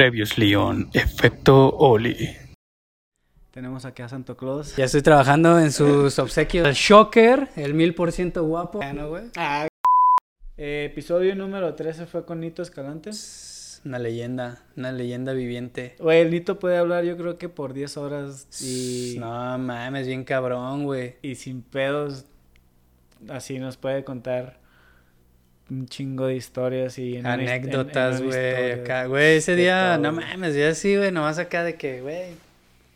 Previously on Efecto Oli. Tenemos aquí a Santo Claus. Ya estoy trabajando en sus obsequios. El Shocker, el mil por ciento guapo. Bueno, güey. Eh, episodio número 13 fue con Nito Escalante. Una leyenda, una leyenda viviente. Güey, el Nito puede hablar yo creo que por 10 horas y, No mames, bien cabrón, güey. y sin pedos. Así nos puede contar un chingo de historias y en Anécdotas, güey. Acá, güey, ese día, no mames, ya así, güey, nomás acá de que, güey,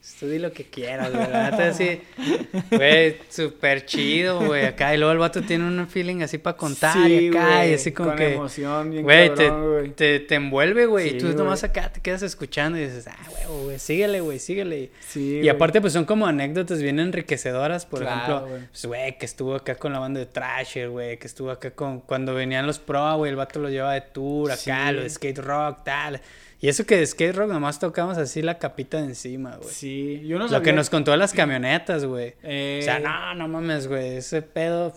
estudie lo que quieras, güey. Así, güey, súper chido, güey. Acá, y luego el vato tiene un feeling así para contar y acá, y así como con que. emoción, bien Güey, te, güey. te, te envuelve, güey. Sí, y tú nomás acá te quedas escuchando y dices, ah, güey, güey, síguele, güey, síguele. Sí, Y aparte, pues son como anécdotas bien enriquecedoras. Por Claro, ejemplo, güey. pues, güey, que estuvo acá con la banda de Trasher, güey, que estuvo acá con. Cuando venían los pro, güey, el vato los llevaba de tour acá, lo de skate rock, tal. Y eso que de skate rock nomás tocamos así la capita de encima, güey. Sí, yo no Lo sabía. que nos contó de las camionetas, güey. Eh, O sea, no, no mames, güey. Ese pedo,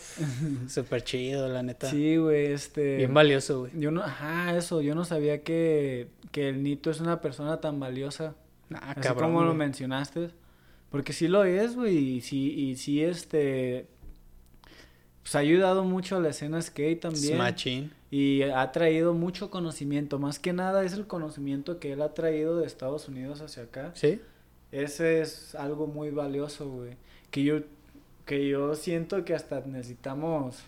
súper chido, la neta. Sí, güey, este. Bien valioso, güey. Yo no, ajá, eso, yo no sabía que, que el Nito es una persona tan valiosa. Ah, Así cabrón. como lo mencionaste. Porque sí lo es, güey, y sí, y sí, este... Pues ha ayudado mucho a la escena skate también. Machín. Y ha traído mucho conocimiento. Más que nada es el conocimiento que él ha traído de Estados Unidos hacia acá. ¿Sí? Ese es algo muy valioso, güey. Que yo, que yo siento que hasta necesitamos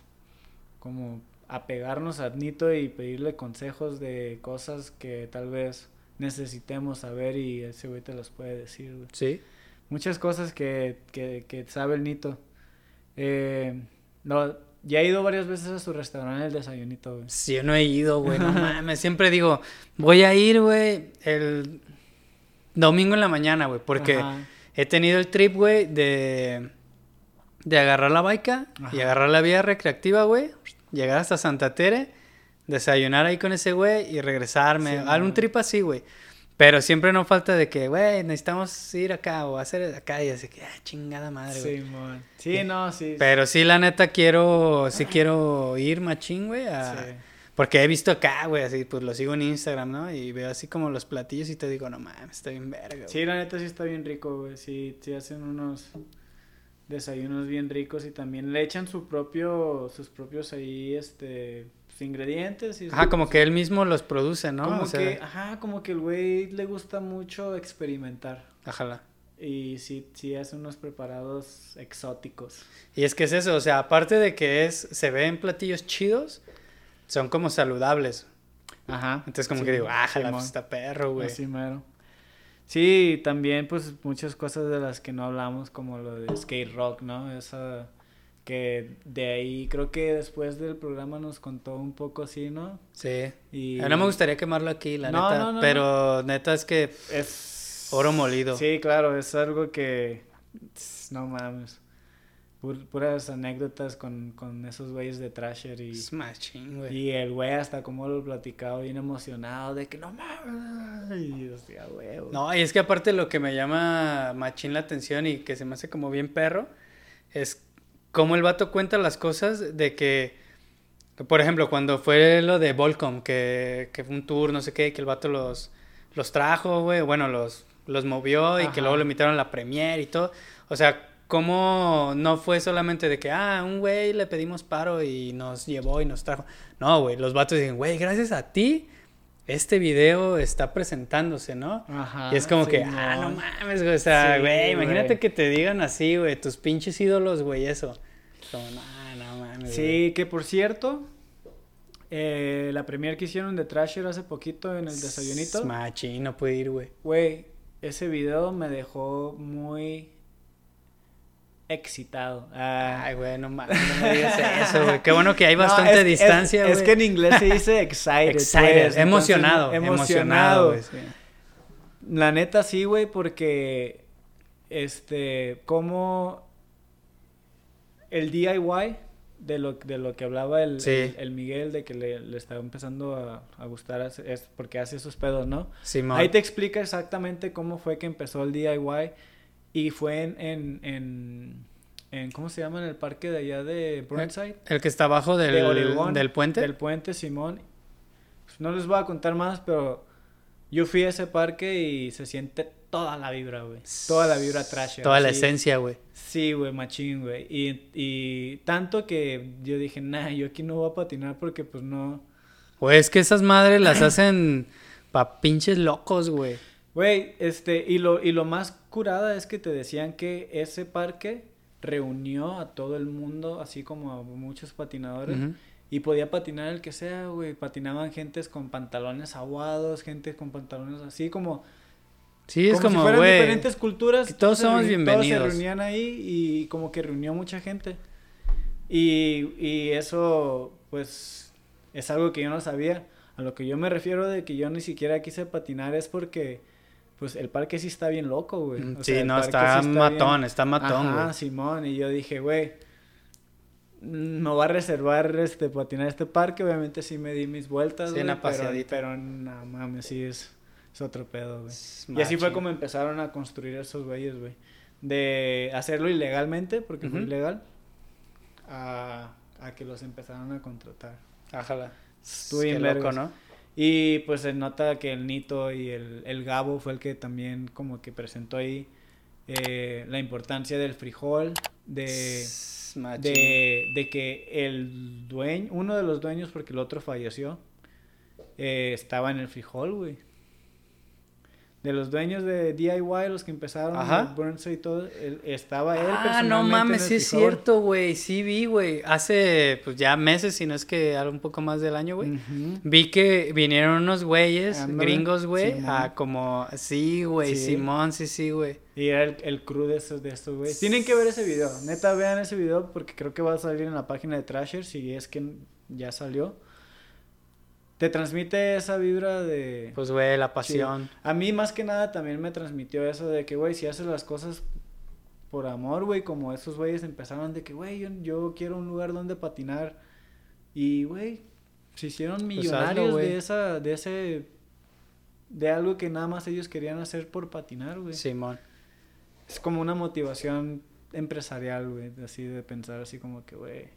como apegarnos a Nito y pedirle consejos de cosas que tal vez necesitemos saber y ese güey te los puede decir, güey. Sí. Muchas cosas que, que, que sabe el Nito. Eh, no, ya he ido varias veces a su restaurante El Desayunito, güey. Sí, yo no he ido, güey, no mames. Siempre digo, voy a ir, güey, el domingo en la mañana, güey, porque Ajá. he tenido el trip, güey, de, de agarrar la baica y agarrar la vía recreativa, güey, llegar hasta Santa Tere, desayunar ahí con ese güey y regresarme. Sí, Algún trip así, güey. Pero siempre no falta de que, güey, necesitamos ir acá o hacer acá y así que, ah, chingada madre, güey. Sí, mon. Sí, no, sí. Pero sí, la neta, quiero, sí quiero ir machín, güey, a... sí. Porque he visto acá, güey, así, pues lo sigo en Instagram, ¿no? Y veo así como los platillos y te digo, no mames, está bien verga, güey. Sí, la neta sí está bien rico, güey. Sí, sí hacen unos desayunos bien ricos y también le echan su propio, sus propios ahí, este, pues, ingredientes. Y Ajá, como que él mismo los produce, ¿no? como o sea, que, ajá, como que el güey le gusta mucho experimentar. ajala. Y sí, sí hace unos preparados exóticos. Y es que es eso, o sea, aparte de que es, se ven platillos chidos, son como saludables. Ajá. Entonces como sí, que digo, ah, jala, Simón. pues está perro, güey. Así mero. Sí, también pues muchas cosas de las que no hablamos, como lo de skate rock, ¿no? Esa que de ahí creo que después del programa nos contó un poco así, ¿no? Sí. Y A mí No me gustaría quemarlo aquí, la No, neta. no, no, pero neta es que es oro molido. Sí, claro, es algo que no mames. Pur- puras anécdotas con, con esos güeyes de Trasher y es machín, güey. y el güey hasta como lo platicaba bien emocionado de que no mames. Y huevo. No, y es que aparte lo que me llama machín la atención y que se me hace como bien perro es cómo el vato cuenta las cosas de que, por ejemplo, cuando fue lo de Volcom, que, que fue un tour, no sé qué, que el vato los, los trajo, güey, bueno, los, los movió y Ajá. que luego lo invitaron a la premiere y todo. O sea, cómo no fue solamente de que, ah, un güey le pedimos paro y nos llevó y nos trajo. No, güey, los vatos dicen, güey, gracias a ti. Este video está presentándose, ¿no? Ajá, Y es como que, ah, no mames, güey. O sea, Sí, güey, imagínate güey. que te digan así, güey, tus pinches ídolos, güey, eso. Como, no, no mames. güey. Sí, que por cierto, eh, la premier que hicieron de Trasher hace poquito en el desayunito, Machín, no puede ir, güey. güey, ese video me dejó muy excitado. Ah, Ay, güey, no mames, no me digas eso, güey. Qué bueno que hay bastante es- distancia, güey. Es, que en inglés se dice excited. Excited, pues, emocionado, entonces, emocionado, sí. La neta sí, güey, porque este, como el DIY de lo, de lo que hablaba el, Sí. el, el Miguel, de que le, le estaba empezando a, a gustar, es porque hace esos pedos, ¿no? Simón. Ahí te explica exactamente cómo fue que empezó el DIY y fue en, en, en, en- ¿cómo se llama? En el parque de allá de Burnside. El que está abajo del, de Oregón, del puente. Del puente, Simón. Pues no les voy a contar más, pero Yo fui a ese parque y se siente toda la vibra, güey. Toda la vibra trash. Toda la esencia, güey. Sí, güey, machín, güey. Y, y tanto que yo dije, nah, yo aquí no voy a patinar porque pues no... Güey, es que esas madres las hacen pa' pinches locos, güey. Güey, este, y lo, y lo más curada es que te decían que ese parque reunió a todo el mundo, así como a muchos patinadores. Y podía patinar el que sea, güey. Patinaban gentes con pantalones aguados, gente con pantalones así como... Sí, es como, como, si fueran güey. diferentes culturas. que todos somos bienvenidos. Todos se reunían ahí y como que reunió mucha gente. Y, y eso, pues, es algo que yo no sabía. A lo que yo me refiero de que yo ni siquiera quise patinar es porque, pues, el parque sí está bien loco, güey. O Sí, sea, no, está, sí matón, bien- está matón, Ajá, güey. Simón. Y yo dije, güey, me voy a reservar este patinar este parque. Obviamente sí me di mis vueltas, Sí, güey, una pero, paseadita. pero no mames, sí es, es otro pedo, güey. Y así fue como empezaron a construir esos güeyes, güey. De hacerlo ilegalmente, porque fue ilegal, a, a que los empezaron a contratar. Ájala. Estuvo bien loco. ¿no? Y pues se nota que el Nito y el, el Gabo fue el que también como que presentó ahí eh, la importancia del frijol, de, de que el dueño, uno de los dueños, porque el otro falleció, eh, estaba en el frijol, güey. De los dueños de DIY, los que empezaron, Ajá. de Burnside y todo, él- estaba él Ah, no mames, sí es cierto, güey. Sí vi, güey. Hace, pues ya meses, si no es que un poco más del año, güey. Vi que vinieron unos güeyes, gringos, güey, a como... Sí, güey, Sí. Simón, sí, sí, güey. Y era el, el crew de estos, de estos güeyes. Tienen que ver ese video. Neta, vean ese video porque creo que va a salir en la página de Trasher. Si es que ya salió. Te transmite esa vibra de... Pues, güey, la pasión. A mí más que nada también me transmitió eso de que, güey, si haces las cosas por amor, güey, como esos güeyes empezaron de que, güey, yo, yo quiero un lugar donde patinar. Y, güey, se hicieron hazlo, millonarios de esa, de ese, de algo que nada más ellos querían hacer por patinar, güey. Simón. Es como una motivación empresarial, güey, así de pensar así como que, güey,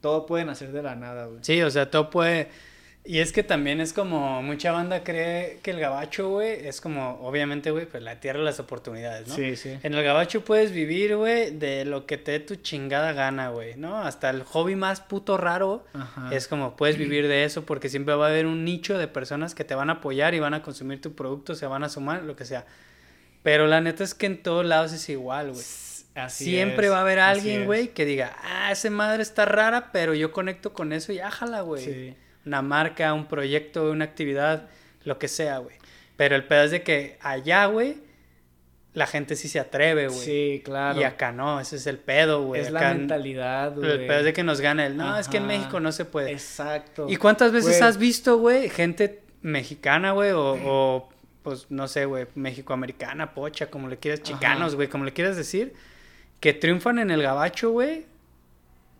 todo pueden hacer de la nada, güey. Sí, o sea, todo puede... Y es que también es como, mucha banda cree que el gabacho, güey, es como, obviamente, güey, pues la tierra de las oportunidades, ¿no? Sí, sí. En el gabacho puedes vivir, güey, de lo que te dé tu chingada gana, güey, ¿no? Hasta el hobby más puto raro Ajá. es como puedes vivir de eso porque siempre va a haber un nicho de personas que te van a apoyar y van a consumir tu producto, se van a sumar, lo que sea. Pero la neta es que en todos lados es igual, güey. Así Siempre es, va a haber alguien, güey, que diga, ah, esa madre está rara, pero yo conecto con eso y ájala, güey. Sí. Una marca, un proyecto, una actividad, lo que sea, güey. Pero el pedo es de que allá, güey, la gente sí se atreve, güey. Sí, claro. Y acá no, ese es el pedo, güey. es Acá la mentalidad, pero El güey. pedo es de que nos gana el, no, es que en. México no se puede. Exacto. ¿Y cuántas veces Güey, has visto, güey, gente mexicana, güey, o, o, pues no sé, güey, mexicoamericana, pocha, como le quieras, chicanos, güey, como le quieras decir, que triunfan en el gabacho, güey,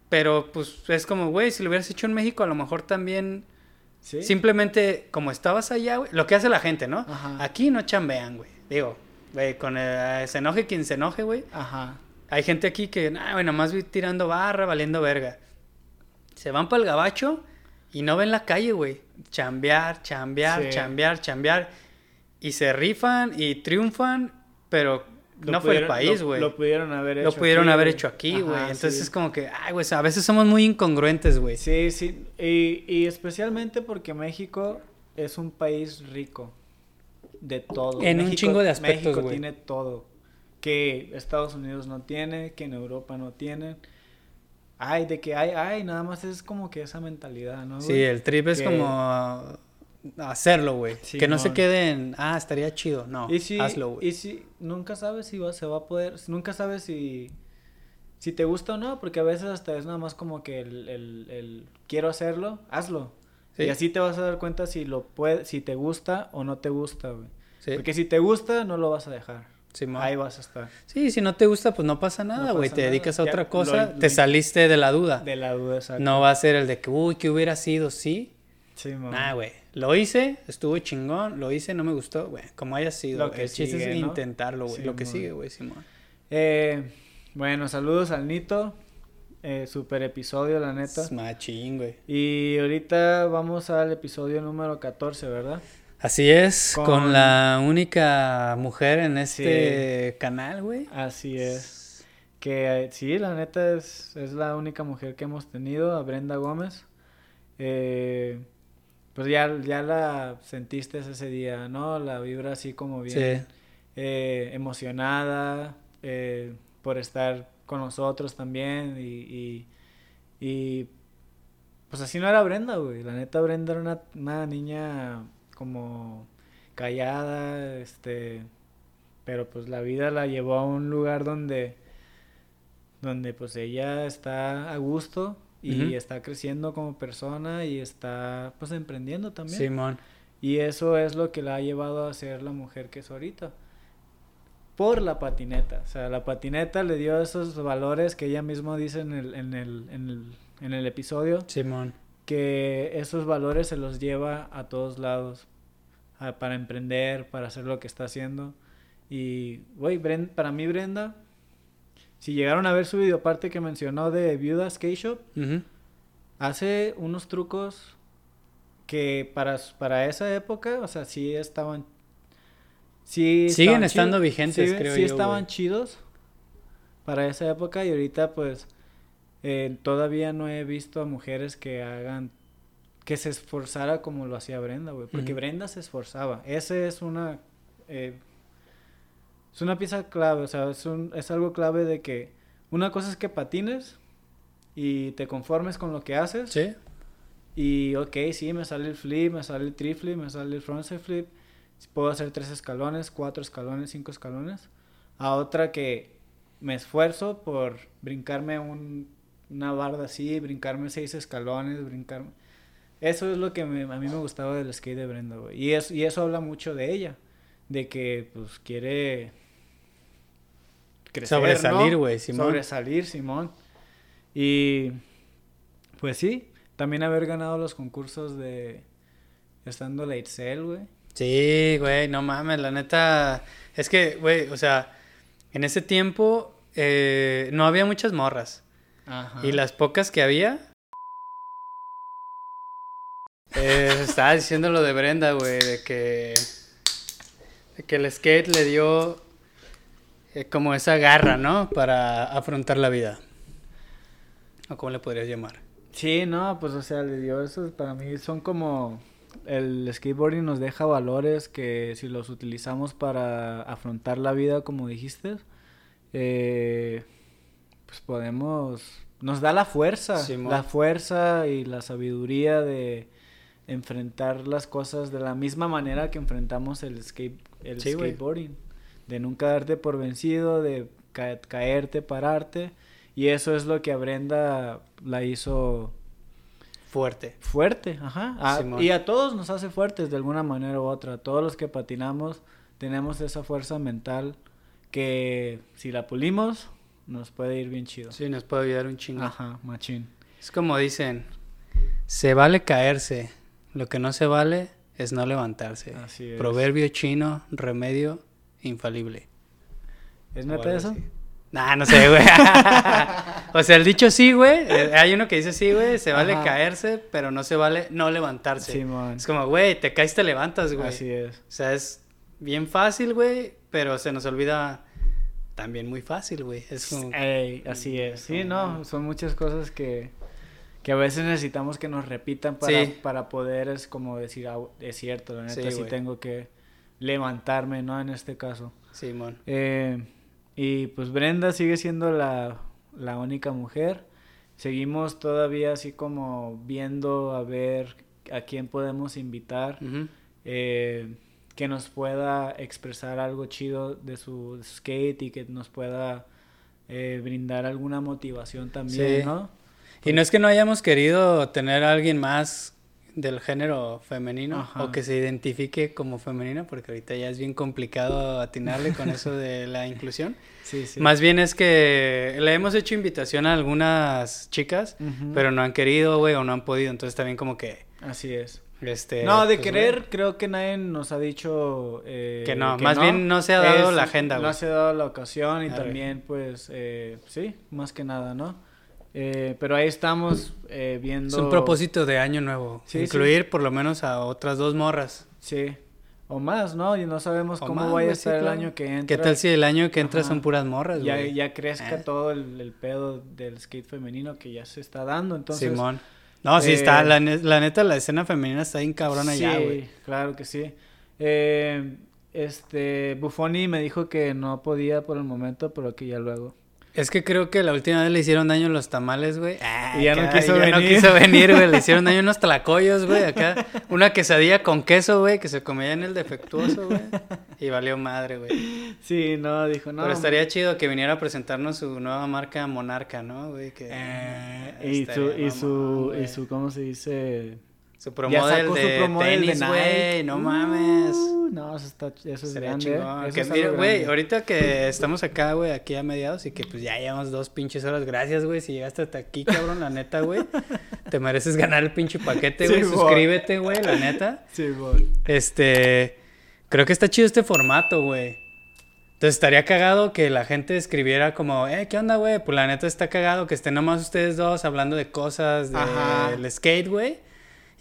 pero pues es como, güey, si lo hubieras hecho en México, a lo mejor también, ¿Sí? simplemente como estabas allá, güey, lo que hace la gente, ¿no? Ajá. Aquí no chambean, güey, digo, güey, con el, se enoje quien se enoje, güey, Ajá. hay gente aquí que, nah, güey, nomás vi tirando barra, valiendo verga. Se van para el gabacho y no ven la calle, güey. Chambear, chambear, Sí. chambear, chambear. Y se rifan y triunfan, pero Lo no fue el país, güey. Lo, pudieron haber hecho. Lo pudieron aquí, haber hecho aquí, güey. Entonces sí. es como que, ay, güey, a veces somos muy incongruentes, güey. Sí, sí. Y, y especialmente porque México es un país rico de todo. En un chingo de aspectos, México tiene todo. Que Estados Unidos no tiene, que en Europa no tienen. Ay, de que hay, ay, nada más es como que esa mentalidad, ¿no? Sí, el trip es Que- como hacerlo, güey. Sí, que no se mon. quede en, ah, estaría chido. No, Y si, hazlo, güey. y si nunca sabes si va, se va a poder, nunca sabes si, si te gusta o no, porque a veces hasta es nada más como que el, el, el quiero hacerlo, hazlo. Sí. Y así te vas a dar cuenta si lo puede, si te gusta o no te gusta, güey. Sí, Porque si te gusta, no lo vas a dejar. Simón. Ahí vas a estar. Sí, si no te gusta, pues no pasa nada, güey. te nada. dedicas a Ya, otra cosa, lo- te saliste de la duda. De la duda, exacto. No va a ser el de que, uy, ¿qué hubiera sido? Sí. Sí, mo. Nah, güey. Lo hice, estuvo chingón, lo hice, no me gustó, güey. Como haya sido. Lo que el chiste sigue, es ¿no? intentarlo, güey. Sí, lo que sigue, güey, Simón. Eh, bueno, saludos al Nito. Eh, super episodio, la neta. Es machín, güey. Y ahorita vamos al episodio número 14, ¿verdad? Así es, con, Con- la única mujer en este canal, güey. Así es. Que eh, sí, la neta es, es la única mujer que hemos tenido, a Brenda Gómez. Eh, pues ya, ya la sentiste ese día, ¿no? La vibra así como bien Sí. eh, emocionada eh, por estar con nosotros también y, y, y, pues así no era Brenda, güey. La neta Brenda era una, una niña como callada, este, pero pues la vida la llevó a un lugar donde, donde pues ella está a gusto y está creciendo como persona y está pues emprendiendo también. Simón. Y eso es lo que la ha llevado a ser la mujer que es ahorita. Por la patineta. O sea, la patineta le dio esos valores que ella misma dice en el, en el, en el, en el episodio. Simón. Que esos valores se los lleva a todos lados. a- para emprender, para hacer lo que está haciendo. Y, güey, para mí Brenda, si llegaron a ver su videoparte que mencionó de Viuda Skate Shop, Ujú. hace unos trucos que para, para esa época, o sea, sí estaban... Sí Siguen estaban estando chidos. vigentes, Sí, creo sí yo, estaban güey. chidos para esa época y ahorita pues eh, todavía no he visto a mujeres que hagan... que se esforzara como lo hacía Brenda, güey. Porque Ujú. Brenda se esforzaba. Ese es una... eh, es una pieza clave, o sea, es, un, es algo clave de que una cosa es que patines y te conformes con lo que haces. Sí. Y ok, sí, me sale el flip, me sale el triflip, me sale el frontside flip. Puedo hacer tres escalones, cuatro escalones, cinco escalones. A otra que me esfuerzo por brincarme un, una barda así, brincarme seis escalones, brincarme... Eso es lo que me- a mí me gustaba del skate de Brenda, güey. Y, es, y eso habla mucho de ella. De que, pues, quiere... crecer, Sobresalir, ¿no? güey, Simón. Sobresalir, Simón. Y... Pues sí, también haber ganado los concursos de... Estando la Itzel, güey. Sí, güey, no mames, la neta. Es que, güey, o sea, en ese tiempo eh, no había muchas morras. Ajá. Y las pocas que había. Eh, estaba diciendo lo de Brenda, güey, de que. de que el skate le dio. Como esa garra, ¿no? Para afrontar la vida. ¿O cómo le podrías llamar? Sí, no, pues o sea, le dio eso, para mí son como el skateboarding nos deja valores que si los utilizamos para afrontar la vida como dijiste, eh, pues podemos, nos da la fuerza, Simón. la fuerza y la sabiduría de enfrentar las cosas de la misma manera que enfrentamos el skate, el Sí, skateboarding, de nunca darte por vencido, de ca- caerte, pararte. Y eso es lo que a Brenda la hizo Fuerte. fuerte, ajá. A- y a todos nos hace fuertes de alguna manera u otra. Todos los que patinamos tenemos esa fuerza mental que si la pulimos nos puede ir bien chido. Sí, nos puede ayudar un chingo. Ajá, machín. Es como dicen, se vale caerse, lo que no se vale es no levantarse. Así es. Proverbio chino, remedio infalible. ¿Es neta eso? así. Nah, no sé, güey. o sea, el dicho sí, güey. eh, Hay uno que dice sí, güey, se vale Ajá. caerse, pero no se vale no levantarse. Simón. Es como, güey, te caes, te levantas, güey. Así es. O sea, es bien fácil, güey, pero se nos olvida también muy fácil, güey. Es como... Ey, así es. Sí, no, son muchas cosas que, que a veces necesitamos que nos repitan para, Sí. para poder es como decir, "Ah, es cierto, la neta Sí, sí, tengo que levantarme, ¿no? En este caso. Simón. Eh, y pues Brenda sigue siendo la, la única mujer. Seguimos todavía así como viendo a ver a quién podemos invitar eh, que nos pueda expresar algo chido de su skate y que nos pueda eh, brindar alguna motivación también, Sí. ¿no? Y no es que no hayamos querido tener a alguien más del género femenino Ajá. o que se identifique como femenino, porque ahorita ya es bien complicado atinarle con eso de la inclusión. Sí, sí. Más bien es que le hemos hecho invitación a algunas chicas, pero no han querido, güey, o no han podido. Entonces también como que, Así es. este... no, de pues, querer, creo que nadie nos ha dicho eh, Que no, más bien no se ha dado la agenda, No güey. se ha dado la ocasión y también, pues, eh, sí, más que nada, ¿no? Eh, pero ahí estamos eh, viendo... Es un propósito de año nuevo. Sí, incluir por lo menos a otras dos morras. Sí, O más, ¿no? Y no sabemos O cómo más, vaya a sí, estar el año que entra. ¿Qué tal si el año que entra Ajá. son puras morras, ya, güey? ya crezca Eh. todo el, el pedo del skate femenino que ya se está dando. Entonces, Simón. No, sí eh, está, la, ne- la neta, la escena femenina está bien cabrona sí, ya, güey. claro que sí. Eh, este, Buffoni me dijo que no podía por el momento, pero que ya luego. Es que creo que la última vez le hicieron daño los tamales, güey. Ah, Y ya no quiso ya no venir. quiso venir, güey. Le hicieron daño unos tlacoyos, güey. Acá, una quesadilla con queso, güey, que se comía en el defectuoso, güey. Y valió madre, güey. Sí, no, dijo, no. Pero estaría chido que viniera a presentarnos su nueva marca Monarca, ¿no, güey? Que, Eh, y, su, y, su, y su, ¿cómo se dice? Su promodel su de de tenis, güey. No mames. Uh, no, eso, está, eso es Sería grande. chingón. Eso Que es mira, algo güey, ahorita que estamos acá, güey, aquí a mediados y que pues ya llevamos dos pinches horas. Gracias, güey, si llegaste hasta aquí, cabrón, la neta, güey. Te mereces ganar el pinche paquete, güey. Sí. Suscríbete, güey, la neta. Sí, güey. Este, creo que está chido este formato, güey. Entonces estaría cagado que la gente escribiera como, eh, ¿qué onda, güey? Pues la neta está cagado que estén nomás ustedes dos hablando de cosas del skate, güey.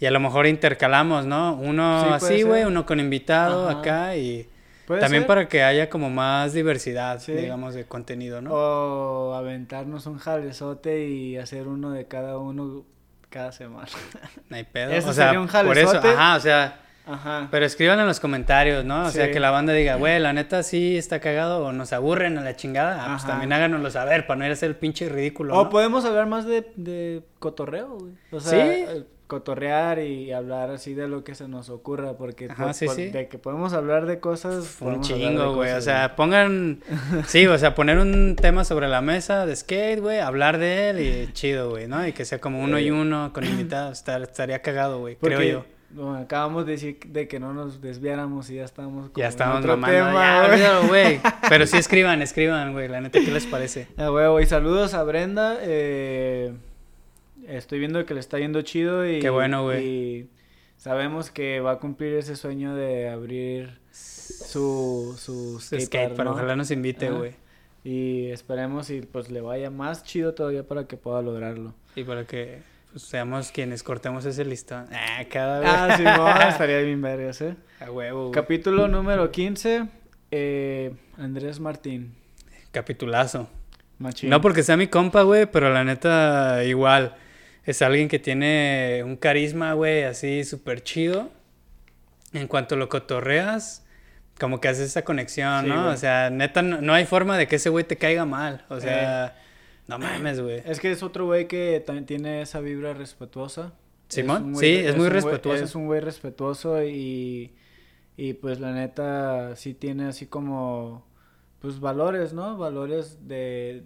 Y a lo mejor intercalamos, ¿no? Uno Sí, así, güey, ser. uno con invitado Ajá. acá y también ser. para que haya como más diversidad, Sí. digamos, de contenido, ¿no? O aventarnos un jalezote y hacer uno de cada uno cada semana. No hay pedo. Eso o sea, sería un por eso, ajá, o sea, Ajá. pero escriban en los comentarios, ¿no? O sea, que la banda diga, güey, la neta sí está cagado o nos aburren a la chingada. Ah, pues también háganoslo saber para no ir a hacer el pinche ridículo, O ¿no? podemos hablar más de, de cotorreo, güey. O sea, Sí. eh, cotorrear y hablar así de lo que se nos ocurra, porque Ajá, por- sí, por- sí. de que podemos hablar de cosas. Un chingo, güey. O sea, pongan. Sí, o sea, poner un tema sobre la mesa de skate, güey. Hablar de él y chido, güey, ¿no? Y que sea como uno y uno con invitados. estar- Estaría cagado, güey. Creo yo. bueno, acabamos de decir de que no nos desviáramos y ya estamos como Ya otro mamando. güey. güey. Pero sí escriban, escriban, güey. La neta, ¿qué les parece? Ah, huevo, y saludos a Brenda. eh, estoy viendo que le está yendo chido y, Qué bueno, güey. y sabemos que va a cumplir ese sueño de abrir su, su Skate, pero ¿no? ojalá nos invite, güey. Y esperemos y pues le vaya más chido todavía para que pueda lograrlo. Y para que pues, seamos quienes cortemos ese listón. Ah, cada vez. Ah, sí, no, estaría bien vergas, ¿eh? A huevo. Capítulo número 15, eh, Andrés Martín. Capitulazo. Machín. No porque sea mi compa, güey, pero la neta, igual. Es alguien que tiene un carisma, güey, así súper chido. En cuanto lo cotorreas, como que haces esa conexión, Sí, ¿no? güey. O sea, neta, no, no hay forma de que ese güey te caiga mal. O sea, no mames, güey. Es que es otro güey que también tiene esa vibra respetuosa. Simón, sí, es muy güey- respetuoso. es un güey respetuoso y, y pues la neta sí tiene así como pues valores, ¿no? Valores de,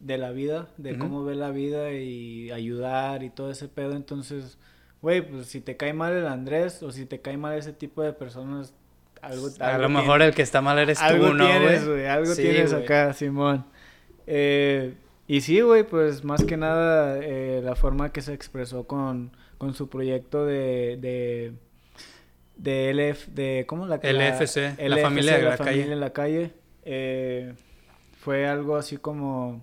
de la vida, de cómo ve la vida y ayudar y todo ese pedo. Entonces, güey, pues si te cae mal el Andrés o si te cae mal ese tipo de personas, algo... A algo lo tiene- mejor el que está mal eres tú, algo ¿no, tienes, güey? algo Sí, tienes acá, Simón. Eh, y sí, güey, pues más que nada eh, la forma que se expresó con, con su proyecto de, de, de LF, de, ¿cómo la LFC, la familia de la calle. familia en la calle, eh, fue algo así como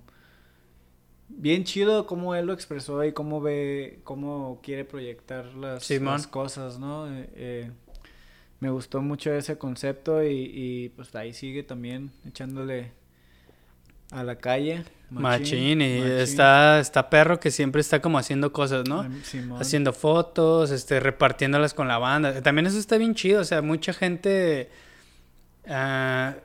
bien chido cómo él lo expresó y cómo ve, cómo quiere proyectar las, cosas, ¿no? Eh, eh, me gustó mucho ese concepto y, y, pues ahí sigue también echándole a la calle. Machín, y machín. está, está perro que siempre está como haciendo cosas, ¿no? Simón. haciendo fotos, este, repartiéndolas con la banda. También eso está bien chido, o sea, mucha gente... ah,